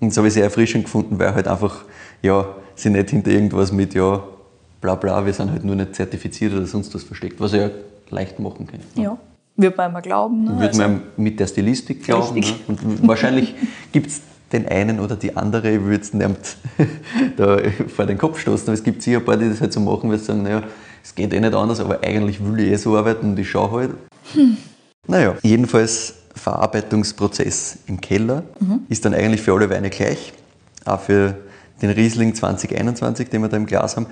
Und das habe ich sehr erfrischend gefunden, weil halt einfach, ja, sie nicht hinter irgendwas mit, ja, bla bla, wir sind halt nur nicht zertifiziert oder sonst was versteckt, was er ja leicht machen kann. Ja. Würde man immer glauben. Ne? Würde Also, man mit der Stilistik glauben. Ne? Und wahrscheinlich gibt es den einen oder die andere, ich würde es nicht da vor den Kopf stoßen, aber es gibt sicher ein paar, die das halt so machen, weil sie sagen, naja, es geht eh nicht anders, aber eigentlich will ich eh so arbeiten und ich schaue halt. Naja, jedenfalls Verarbeitungsprozess im Keller ist dann eigentlich für alle Weine gleich. Auch für den Riesling 2021, den wir da im Glas haben.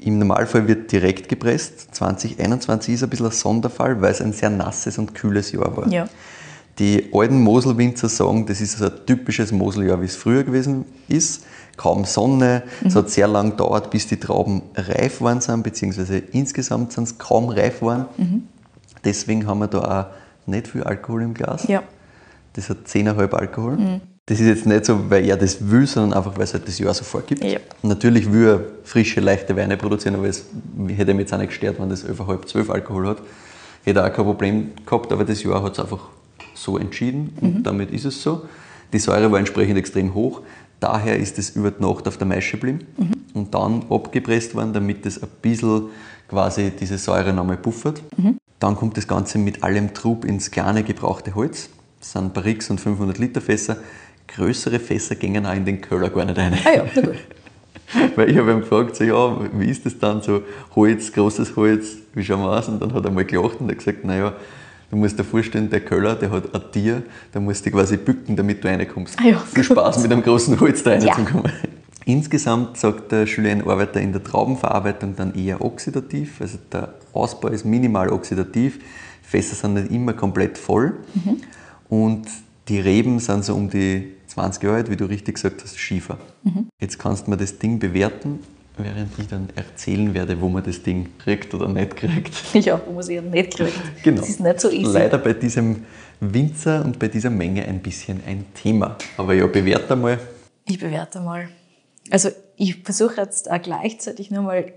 Im Normalfall wird direkt gepresst. 2021 ist ein bisschen ein Sonderfall, weil es ein sehr nasses und kühles Jahr war. Ja. Die alten Moselwinzer sagen, das ist so ein typisches Moseljahr, wie es früher gewesen ist. Kaum Sonne, es hat sehr lang gedauert, bis die Trauben reif waren sind, beziehungsweise insgesamt sind sie kaum reif waren. Deswegen haben wir da auch nicht viel Alkohol im Glas. Ja. Das hat 10,5 Alkohol. Das ist jetzt nicht so, weil er das will, sondern einfach, weil es halt das Jahr so vorgibt. Ja. Natürlich will er frische, leichte Weine produzieren, aber es hätte mich jetzt auch nicht gestört, wenn das 11,5, 12 Alkohol hat. Hätte auch kein Problem gehabt, aber das Jahr hat es einfach so entschieden und damit ist es so. Die Säure war entsprechend extrem hoch. Daher ist es über die Nacht auf der Maische geblieben und dann abgepresst worden, damit es ein bisschen quasi diese Säure nochmal puffert. Dann kommt das Ganze mit allem Trub ins kleine gebrauchte Holz. Das sind Barrix und 500 Liter Fässer. Größere Fässer gingen auch in den Keller gar nicht rein. Ah ja, na gut. Weil ich habe ihn gefragt, so, ja, wie ist das dann so Holz, großes Holz, wie schauen wir aus? Und dann hat er mal gelacht und hat gesagt, naja, du musst dir vorstellen, der Köller, der hat ein Tier, da musst du dich quasi bücken, damit du reinkommst. Ah ja, Viel. Spaß mit einem großen Holz da Ja. reinzukommen. Insgesamt sagt der Julien arbeitet er in der Traubenverarbeitung dann eher oxidativ, also der Ausbau ist minimal oxidativ, Fässer sind nicht immer komplett voll Mhm. und die Reben sind so um die 20 Jahre alt, wie du richtig gesagt hast, Schiefer. Mhm. Jetzt kannst du mir das Ding bewerten, während ich dann erzählen werde, wo man das Ding kriegt oder nicht kriegt. Ja, wo man sie nicht kriegt. Genau. Das ist nicht so easy. Leider bei diesem Winzer und bei dieser Menge ein bisschen ein Thema. Aber ja, bewerte mal. Ich bewerte mal. Also ich versuche jetzt auch gleichzeitig nur mal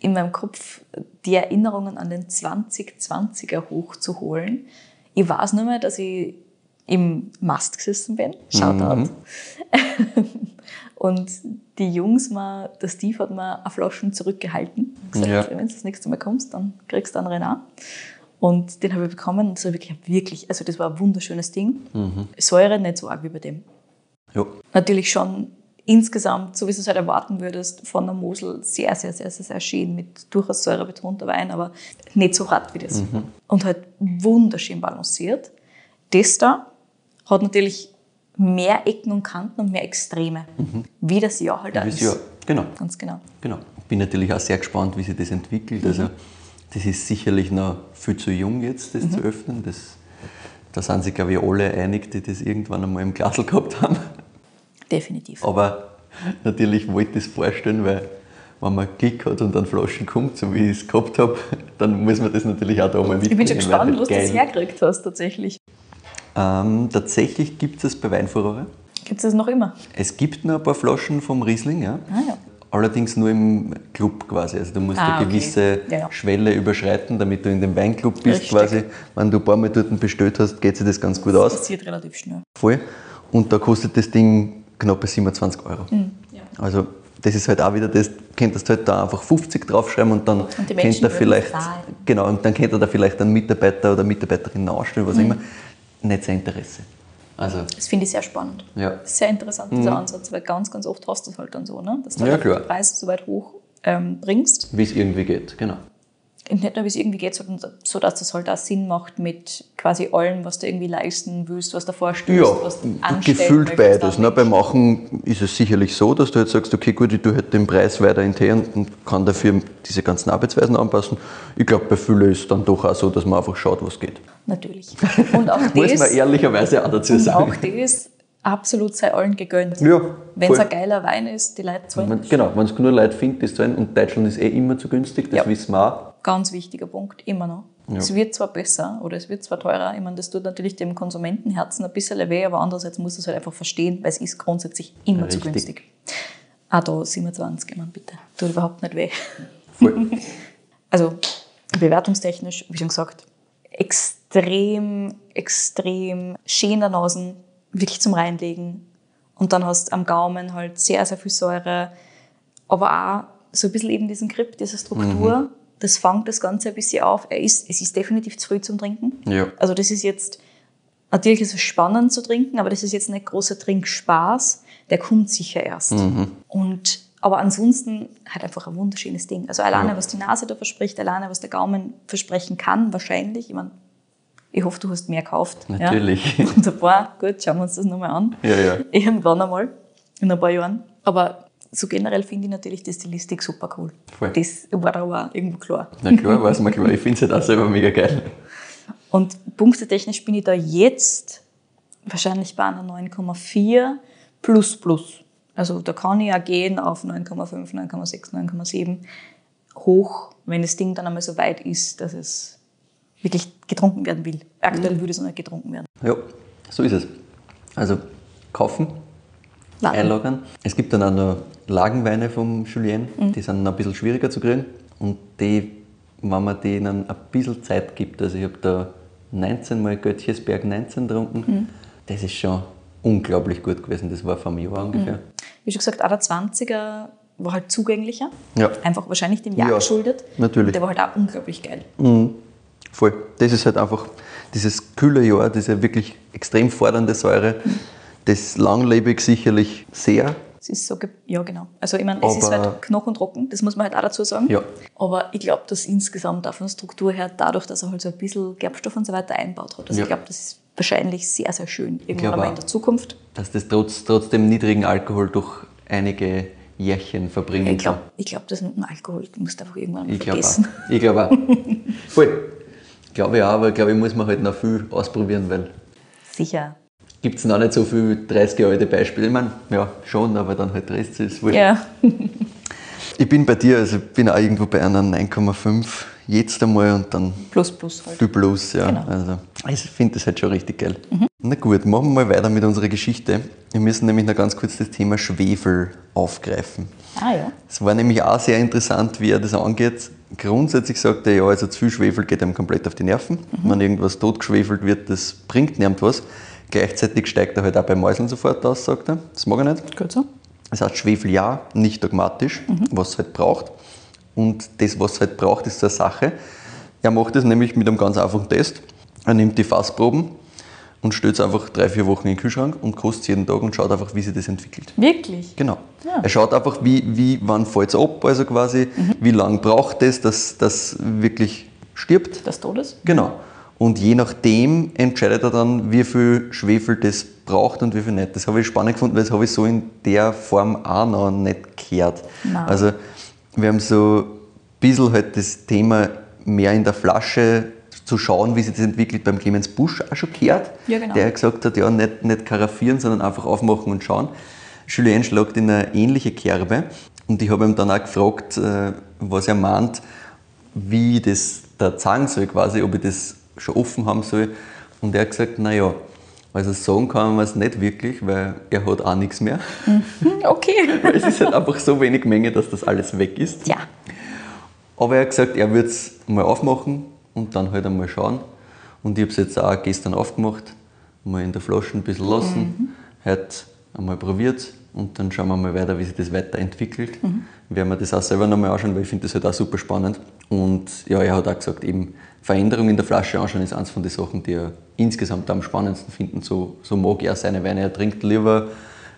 in meinem Kopf die Erinnerungen an den 2020er hochzuholen. Ich weiß nur mehr, dass ich im Mast gesessen bin. Shoutout. Und die Jungs, mal, der Steve hat mir eine Flasche zurückgehalten. und Gesagt, Ja. wenn du das nächste Mal kommst, dann kriegst du einen Renat. Und den habe ich bekommen. Und das war wirklich, wirklich, also das war ein wunderschönes Ding. Säure nicht so arg wie bei dem Ja, natürlich schon insgesamt, so wie du es halt erwarten würdest, von der Mosel sehr, sehr, sehr, sehr, sehr schön mit durchaus säurebetonter Wein, aber nicht so hart wie das. Und halt wunderschön balanciert. Das da hat natürlich mehr Ecken und Kanten und mehr Extreme, wie das Jahr halt ist. ja, genau. Ganz genau. Genau. Bin natürlich auch sehr gespannt, wie sich das entwickelt. Also, das ist sicherlich noch viel zu jung jetzt, das zu öffnen. Das, da sind sich, glaube ich, alle einig, die das irgendwann einmal im Glasl gehabt haben. Definitiv. Aber natürlich wollte ich das vorstellen, weil wenn man Glück hat und dann Flaschen kommt, so wie ich es gehabt habe, dann muss man das natürlich auch da mal Ich mitbringen. bin schon gespannt, weil wo du das geil. hergekriegt hast tatsächlich. Ähm, tatsächlich gibt es bei Weinfurore. Gibt es das noch immer? Es gibt noch ein paar Flaschen vom Riesling, ja. Ah ja. Allerdings nur im Club quasi. Also du musst Ah, eine okay. gewisse Ja, ja. Schwelle überschreiten, damit du in dem Weinclub bist Richtig. quasi. Wenn du ein paar Mal dort bestellt hast, geht sich das ganz gut aus. Passiert relativ schnell. Voll. Und da kostet das Ding knappe 27 Euro. Hm, ja. Also das ist halt auch wieder das, könntest halt da einfach 50 draufschreiben und dann kennt Menschen er vielleicht, genau, und dann kennt er da vielleicht einen Mitarbeiter oder Mitarbeiterin ausstellen, Hm. was auch immer. Nicht sein Interesse. Also, Das finde ich sehr spannend. Ja. Sehr interessant, dieser Ansatz, weil ganz, ganz oft hast du es halt dann so, ne? dass du Ja, halt den Preis so weit hoch ähm, bringst. wie es irgendwie geht, genau. Nicht nur, wie es irgendwie geht, sondern so, dass das halt auch Sinn macht mit quasi allem, was du irgendwie leisten willst, was du vorstellst, Ja, was du gefühlt beides. Ne? Beim Machen ist es sicherlich so, dass du jetzt sagst, okay, gut, ich tue halt den Preis weiter intern und kann dafür diese ganzen Arbeitsweisen anpassen. Ich glaube, bei Fülle ist es dann doch auch so, dass man einfach schaut, was geht. Natürlich. Und auch Muss das, man ehrlicherweise auch dazu und sagen. auch das absolut sei allen gegönnt. Ja, Wenn es ein geiler Wein ist, die Leute zahlen. Genau, wenn es nur Leute findet, das zahlen. Und Deutschland ist eh immer zu günstig, das Ja. wissen wir auch. Ganz wichtiger Punkt, immer noch. Ja. Es wird zwar besser oder es wird zwar teurer, ich meine, das tut natürlich dem Konsumentenherzen ein bisschen weh, aber andererseits muss es halt einfach verstehen, weil es ist grundsätzlich immer zu Richtig. günstig. Ah, da 27, ich meine, bitte. Tut überhaupt nicht weh. Voll. Also bewertungstechnisch, wie schon gesagt, extrem, extrem schöne Nasen, wirklich zum Reinlegen. Und dann hast du am Gaumen halt sehr, sehr viel Säure, aber auch so ein bisschen eben diesen Grip, diese Struktur. Das fängt das Ganze ein bisschen auf. Ist, es ist definitiv zu früh zum Trinken. Ja. Also das ist jetzt, natürlich ist es spannend zu trinken, aber das ist jetzt nicht großer Trinkspaß. Der kommt sicher erst. Und, aber ansonsten halt einfach ein wunderschönes Ding. Also alleine, Ja. was die Nase da verspricht, alleine, was der Gaumen versprechen kann, wahrscheinlich. Ich meine, ich hoffe, du hast mehr gekauft. Natürlich. Ja. Wunderbar, gut, schauen wir uns das nochmal an. Ja, ja. Irgendwann einmal, in ein paar Jahren. Aber so generell finde ich natürlich die Stilistik super cool. Voll. Das war aber auch irgendwo klar. Na klar, weiß man klar. Ich finde es halt auch selber mega geil. Und punktetechnisch bin ich da jetzt wahrscheinlich bei einer 9,4 plus plus. Also da kann ich auch gehen auf 9,5, 9,6, 9,7 hoch, wenn das Ding dann einmal so weit ist, dass es wirklich getrunken werden will. Aktuell würde es noch nicht getrunken werden. Ja, so ist es. Also kaufen, Lagen. einlagern. Es gibt dann auch noch Lagenweine vom Julien, Mhm. die sind ein bisschen schwieriger zu kriegen. Und die, wenn man denen ein bisschen Zeit gibt, also ich habe da 19 mal Götchesberg 19 getrunken, Mhm. das ist schon unglaublich gut gewesen. Das war vor einem Jahr ungefähr. Wie schon gesagt, auch der 20er war halt zugänglicher. Ja. Einfach wahrscheinlich dem Jahr Ja, geschuldet. natürlich. Und der war halt auch unglaublich geil. Voll. Das ist halt einfach dieses kühle Jahr, diese wirklich extrem fordernde Säure, das langlebig sicherlich sehr. Es ist so, ja genau. Also ich meine, es ist Aber- halt knochentrocken, das muss man halt auch dazu sagen. Ja. Aber ich glaube, dass insgesamt auch von der Struktur her, dadurch, dass er halt so ein bisschen Gerbstoff und so weiter einbaut hat. Also Ja. ich glaube, das ist wahrscheinlich sehr, sehr schön. Irgendwann glaube auch. in der Zukunft. Dass das trotz, trotz dem niedrigen Alkohol durch einige Jährchen verbringen Ich glaube, kann. ich glaub, das mit dem Alkohol, du musst einfach irgendwann mal Ich glaube vergessen. auch. Ich glaube auch. Voll. Glaube ich auch, aber glaube ich, muss man halt noch viel ausprobieren, weil Sicher. Gibt es noch nicht so viele 30 Jahre alte Beispiele. Ich meine, ja, schon, aber dann halt Rest ist wurscht. Ja. Ich bin bei dir, also ich bin auch irgendwo bei einer 9,5 jetzt einmal und dann Plus, plus halt. viel plus, ja. Genau. Also, ich finde das halt schon richtig geil. Na gut, machen wir mal weiter mit unserer Geschichte. Wir müssen nämlich noch ganz kurz das Thema Schwefel aufgreifen. Ah ja. Es war nämlich auch sehr interessant, wie er das angeht. Grundsätzlich sagt er, ja, also zu viel Schwefel geht einem komplett auf die Nerven. Wenn irgendwas totgeschwefelt wird, das bringt niemand was. Gleichzeitig steigt er halt auch bei Mäuseln sofort aus, sagt er. Das mag er nicht. Gut so. Das heißt, Schwefel ja, nicht dogmatisch, was es halt braucht. Und das, was es halt braucht, ist eine Sache. Er macht das nämlich mit einem ganz einfachen Test. Er nimmt die Fassproben und stellt es einfach drei, vier Wochen in den Kühlschrank und kostet jeden Tag und schaut einfach, wie sich das entwickelt. Wirklich? Genau. Ja. Er schaut einfach, wie, wie wann fällt es ab, also quasi, wie lange braucht es, dass das wirklich stirbt. Das Todes? Genau. Und je nachdem entscheidet er dann, wie viel Schwefel das braucht und wie viel nicht. Das habe ich spannend gefunden, weil das habe ich so in der Form auch noch nicht gehört. Nein. Also wir haben so ein bisschen halt das Thema mehr in der Flasche zu schauen, wie sich das entwickelt, beim Clemens Busch auch schon gehört. Ja, genau. Der gesagt hat, ja, nicht, nicht karaffieren, sondern einfach aufmachen und schauen. Julien schlagt in eine ähnliche Kerbe und ich habe ihm dann auch gefragt, äh, was er meint, wie das da zeigen soll, quasi, ob ich das schon offen haben soll. Und er hat gesagt, naja, also sagen kann man es nicht wirklich, weil er hat auch nichts mehr. Hm, Okay. es ist halt einfach so wenig Menge, dass das alles weg ist. Ja. Aber er hat gesagt, er würde es mal aufmachen und dann halt einmal schauen. Und ich habe es jetzt auch gestern aufgemacht, mal in der Flasche ein bisschen lassen, heute einmal probiert und dann schauen wir mal weiter, wie sich das weiterentwickelt. Werden wir das auch selber nochmal anschauen, weil ich finde das halt auch super spannend. Und ja, er hat auch gesagt, eben Veränderung in der Flasche anschauen ist eins von den Sachen, die er insgesamt am spannendsten findet. So, so mag er seine Weine. Er trinkt lieber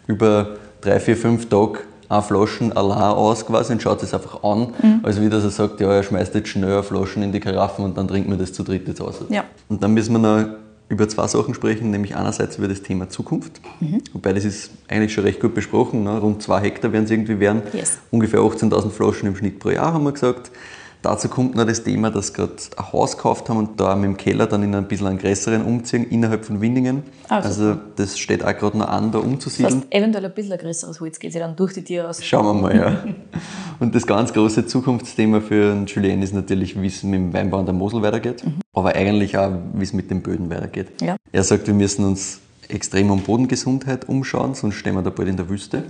über drei, vier, fünf Tage eine Flaschen allein aus quasi und schaut es einfach an, als wie dass er sagt, ja, er schmeißt jetzt schnell Flaschen in die Karaffen und dann trinkt man das zu dritt jetzt aus. Ja. Und dann müssen wir noch über zwei Sachen sprechen, nämlich einerseits über das Thema Zukunft, wobei das ist eigentlich schon recht gut besprochen, ne? rund zwei Hektar werden es irgendwie werden, Yes. ungefähr 18.000 Flaschen im Schnitt pro Jahr, haben wir gesagt. Dazu kommt noch das Thema, dass sie gerade ein Haus gekauft haben und da mit dem Keller dann in ein bisschen einen größeren umziehen innerhalb von Winningen. Ah, also das steht auch gerade noch an, da umzusiedeln. Fast eventuell ein bisschen ein größeres Holz geht sich dann durch die Tür aus. Schauen wir mal, ja. Und das ganz große Zukunftsthema für Julien ist natürlich, wie es mit dem Weinbau an der Mosel weitergeht, aber eigentlich auch, wie es mit den Böden weitergeht. Ja. Er sagt, wir müssen uns extrem um Bodengesundheit umschauen, sonst stehen wir da bald in der Wüste.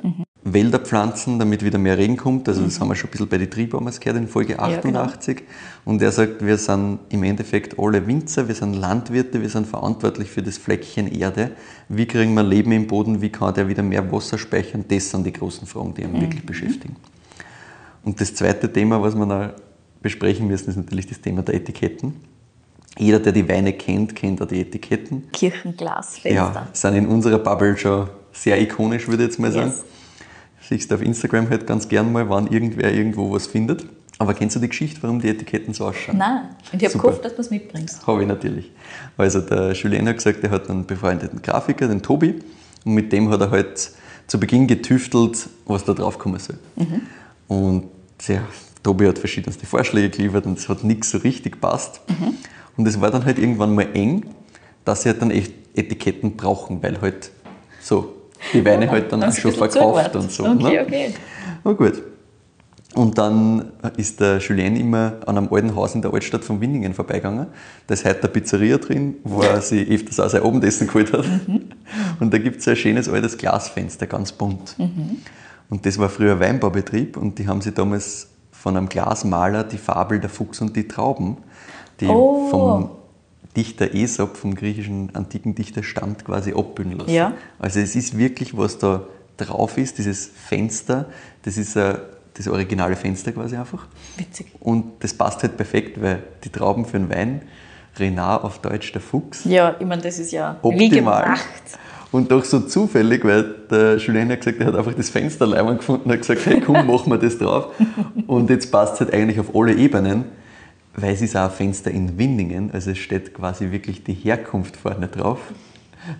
Wälder pflanzen, damit wieder mehr Regen kommt. Also das haben wir schon ein bisschen bei den Triebbaumers gehört in Folge Ja, genau. 88. Und er sagt, wir sind im Endeffekt alle Winzer, wir sind Landwirte, wir sind verantwortlich für das Fleckchen Erde. Wie kriegen wir Leben im Boden, wie kann der wieder mehr Wasser speichern? Das sind die großen Fragen, die ihn wirklich beschäftigen. Und das zweite Thema, was wir noch besprechen müssen, ist natürlich das Thema der Etiketten. Jeder, der die Weine kennt, kennt auch die Etiketten. Kirchenglasfenster. Ja, sind in unserer Bubble schon sehr ikonisch, würde ich jetzt mal sagen. Siehst du auf Instagram halt ganz gern mal, wann irgendwer irgendwo was findet. Aber kennst du die Geschichte, warum die Etiketten so ausschauen? Nein, und ich habe gehofft, dass du es mitbringst. Habe ich natürlich. Also der Julien hat gesagt, er hat einen befreundeten Grafiker, den Tobi, und mit dem hat er halt zu Beginn getüftelt, was da drauf kommen soll. Und der Tobi hat verschiedenste Vorschläge geliefert und es hat nichts so richtig passt. Und es war dann halt irgendwann mal eng, dass sie halt dann echt Etiketten brauchen, weil halt so die Weine halt dann sie schon verkauft und so. Okay, ne? okay. Na gut. Und dann ist der Julien immer an einem alten Haus in der Altstadt von Winningen vorbeigegangen. Da ist heute eine Pizzeria drin, wo er sich öfters auch sein Abendessen geholt hat. Und da gibt es ein schönes altes Glasfenster, ganz bunt. Und das war früher ein Weinbaubetrieb und die haben sich damals von einem Glasmaler die Fabel Der Fuchs und die Trauben, die Oh. vom Dichter Aesop, vom griechischen antiken Dichter, stammt, quasi abbilden lassen. Ja. Also es ist wirklich, was da drauf ist, dieses Fenster, das ist äh, das originale Fenster quasi einfach. Witzig. Und das passt halt perfekt, weil die Trauben für den Wein, Renard auf Deutsch der Fuchs, Ja, ich meine, das ist ja optimal. gemacht. Und doch so zufällig, weil der Julien hat gesagt, er hat einfach das Fenster gefunden und hat gesagt, hey komm, machen wir das drauf. Und jetzt passt es halt eigentlich auf alle Ebenen, weil es ist auch ein Fenster in Winningen, also es steht quasi wirklich die Herkunft vorne drauf.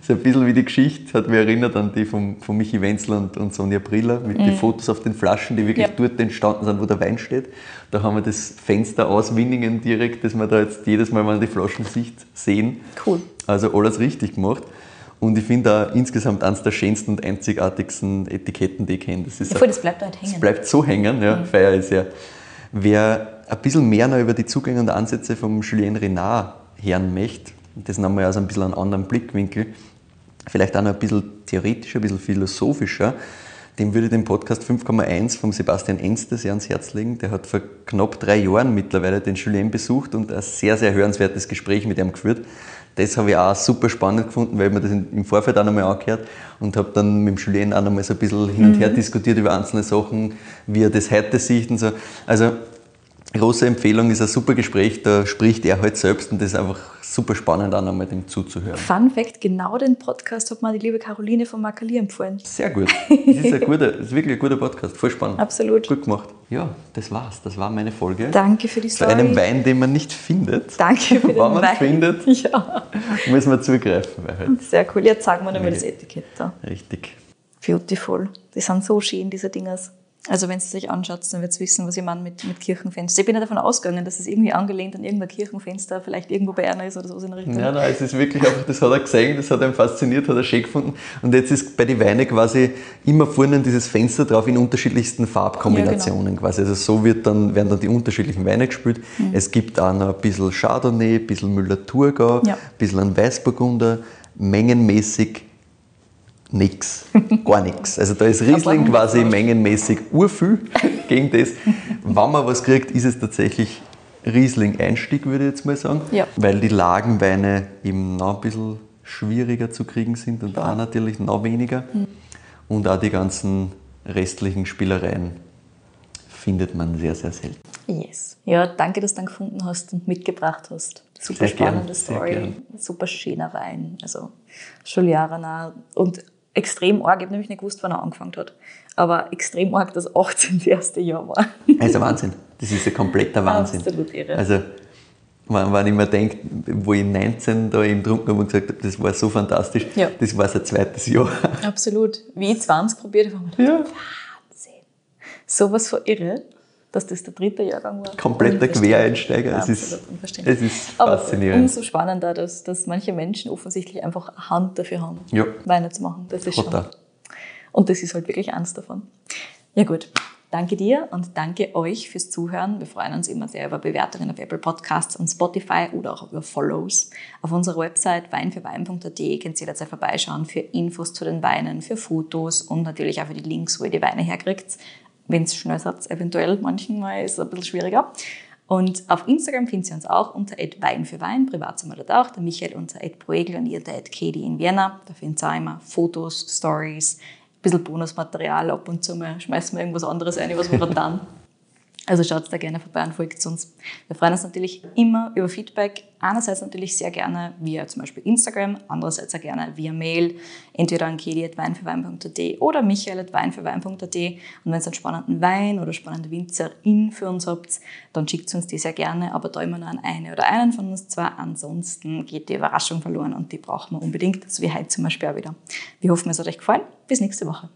So ein bisschen wie die Geschichte, hat mich erinnert an die von, von Michi Wenzel und, und Sonja Briller mit den Fotos auf den Flaschen, die wirklich Ja. dort entstanden sind, wo der Wein steht. Da haben wir das Fenster aus Winningen direkt, das wir da jetzt jedes Mal, wenn man die Flaschen sieht, sehen. Cool. Also alles richtig gemacht. Und ich finde auch insgesamt eines der schönsten und einzigartigsten Etiketten, die ich kenne. Das, ist Ja, voll, das bleibt halt das hängen. bleibt so hängen, ja, feier ich sehr. Wer ein bisschen mehr noch über die Zugänge und Ansätze vom Julien Renard hören möchte, das haben wir also ein bisschen einen anderen Blickwinkel, vielleicht auch noch ein bisschen theoretischer, ein bisschen philosophischer, dem würde ich den Podcast 5,1 vom Sebastian Enste sehr ans Herz legen. Der hat vor knapp drei Jahren mittlerweile den Julien besucht und ein sehr, sehr hörenswertes Gespräch mit ihm geführt. Das habe ich auch super spannend gefunden, weil ich mir das im Vorfeld auch nochmal angehört und habe dann mit dem Julien auch nochmal so ein bisschen hin und her diskutiert über einzelne Sachen, wie er das heute sieht und so. Also große Empfehlung, ist ein super Gespräch, da spricht er halt selbst und das ist einfach super spannend, auch nochmal dem zuzuhören. Fun Fact: Genau den Podcast hat mir die liebe Caroline von Makali empfohlen. Sehr gut. Das ist, ein guter, das ist wirklich ein guter Podcast, voll spannend. Absolut. Gut gemacht. Ja, das war's. Das war meine Folge. Danke für die Story. einem Wein, den man nicht findet. Danke für den Wenn man Wein. findet, Ja, muss man zugreifen. Halt sehr cool. Jetzt sagen wir nochmal das Etikett da. richtig. Beautiful. Die sind so schön, diese Dingers. Also wenn es euch anschaut, dann wird es wissen, was ich meine mit, mit Kirchenfenster. Ich bin ja davon ausgegangen, dass es irgendwie angelehnt an irgendein Kirchenfenster vielleicht irgendwo bei einer ist oder so in der Richtung. Ja, nein, es ist wirklich einfach, das hat er gesehen, das hat ihn fasziniert, hat er schön gefunden. Und jetzt ist bei den Weinen quasi immer vorne dieses Fenster drauf in unterschiedlichsten Farbkombinationen quasi. Also so wird dann, werden dann die unterschiedlichen Weine gespült. Es gibt auch noch ein bisschen Chardonnay, ein bisschen Müller-Thurgau, Ja. ein bisschen Weißburgunder, mengenmäßig nix, gar nichts. Also da ist Riesling quasi mengenmäßig urviel gegen das. Wenn man was kriegt, ist es tatsächlich Riesling-Einstieg, würde ich jetzt mal sagen. Ja. Weil die Lagenweine eben noch ein bisschen schwieriger zu kriegen sind und auch natürlich noch weniger. Und auch die ganzen restlichen Spielereien findet man sehr, sehr selten. Yes. Ja, danke, dass du dann gefunden hast und mitgebracht hast. Super Sehr gern, spannende sehr Story. gern. Super schöner Wein. Also schon Jahre Und extrem arg. Ich habe nämlich nicht gewusst, wann er angefangen hat. Aber extrem arg, dass 18 das erste Jahr war. Das ist ein Wahnsinn. Das ist ein kompletter Wahnsinn. Absolut irre. Also, wenn, wenn ich mir denke, wo ich 19 da eben getrunken habe und gesagt habe, das war so fantastisch, Ja. das war sein zweites Jahr. Absolut. Wie ich 20 probiert habe, habe ich gedacht, Wahnsinn. Sowas von irre. Dass das der dritte Jahrgang war. Kompletter. Quereinsteiger. Es ist, es ist Aber faszinierend. umso spannender, dass, dass manche Menschen offensichtlich einfach eine Hand dafür haben, Ja. Weine zu machen. Das ist schon. Total. Und das ist halt wirklich eins davon. Ja gut, danke dir und danke euch fürs Zuhören. Wir freuen uns immer sehr über Bewertungen auf Apple Podcasts und Spotify oder auch über Follows. Auf unserer Website weinfürwein.at könnt ihr jederzeit vorbeischauen für Infos zu den Weinen, für Fotos und natürlich auch für die Links, wo ihr die Weine herkriegt. Wenn es schnell seid, eventuell manchmal ist es ein bisschen schwieriger. Und auf Instagram findet ihr uns auch unter Wein für Wein, privat sind wir dort auch, der Michael unter Proegel und ihr unter Katie in Vienna. Da findet ihr auch immer Fotos, Stories, ein bisschen Bonusmaterial, ab und zu mal schmeißen wir irgendwas anderes ein, was wir gerade tun. Also schaut da gerne vorbei und folgt uns. Wir freuen uns natürlich immer über Feedback. Einerseits natürlich sehr gerne via zum Beispiel Instagram, andererseits auch gerne via Mail, entweder an kedi.weinfürwein.at oder michael.weinfürwein.at. Und wenn ihr einen spannenden Wein oder spannende Winzerin für uns habt, dann schickt uns die sehr gerne, aber da immer nur an eine oder einen von uns zwei. Ansonsten geht die Überraschung verloren und die brauchen wir unbedingt, so wie heute zum Beispiel auch wieder. Wir hoffen, es hat euch gefallen. Bis nächste Woche.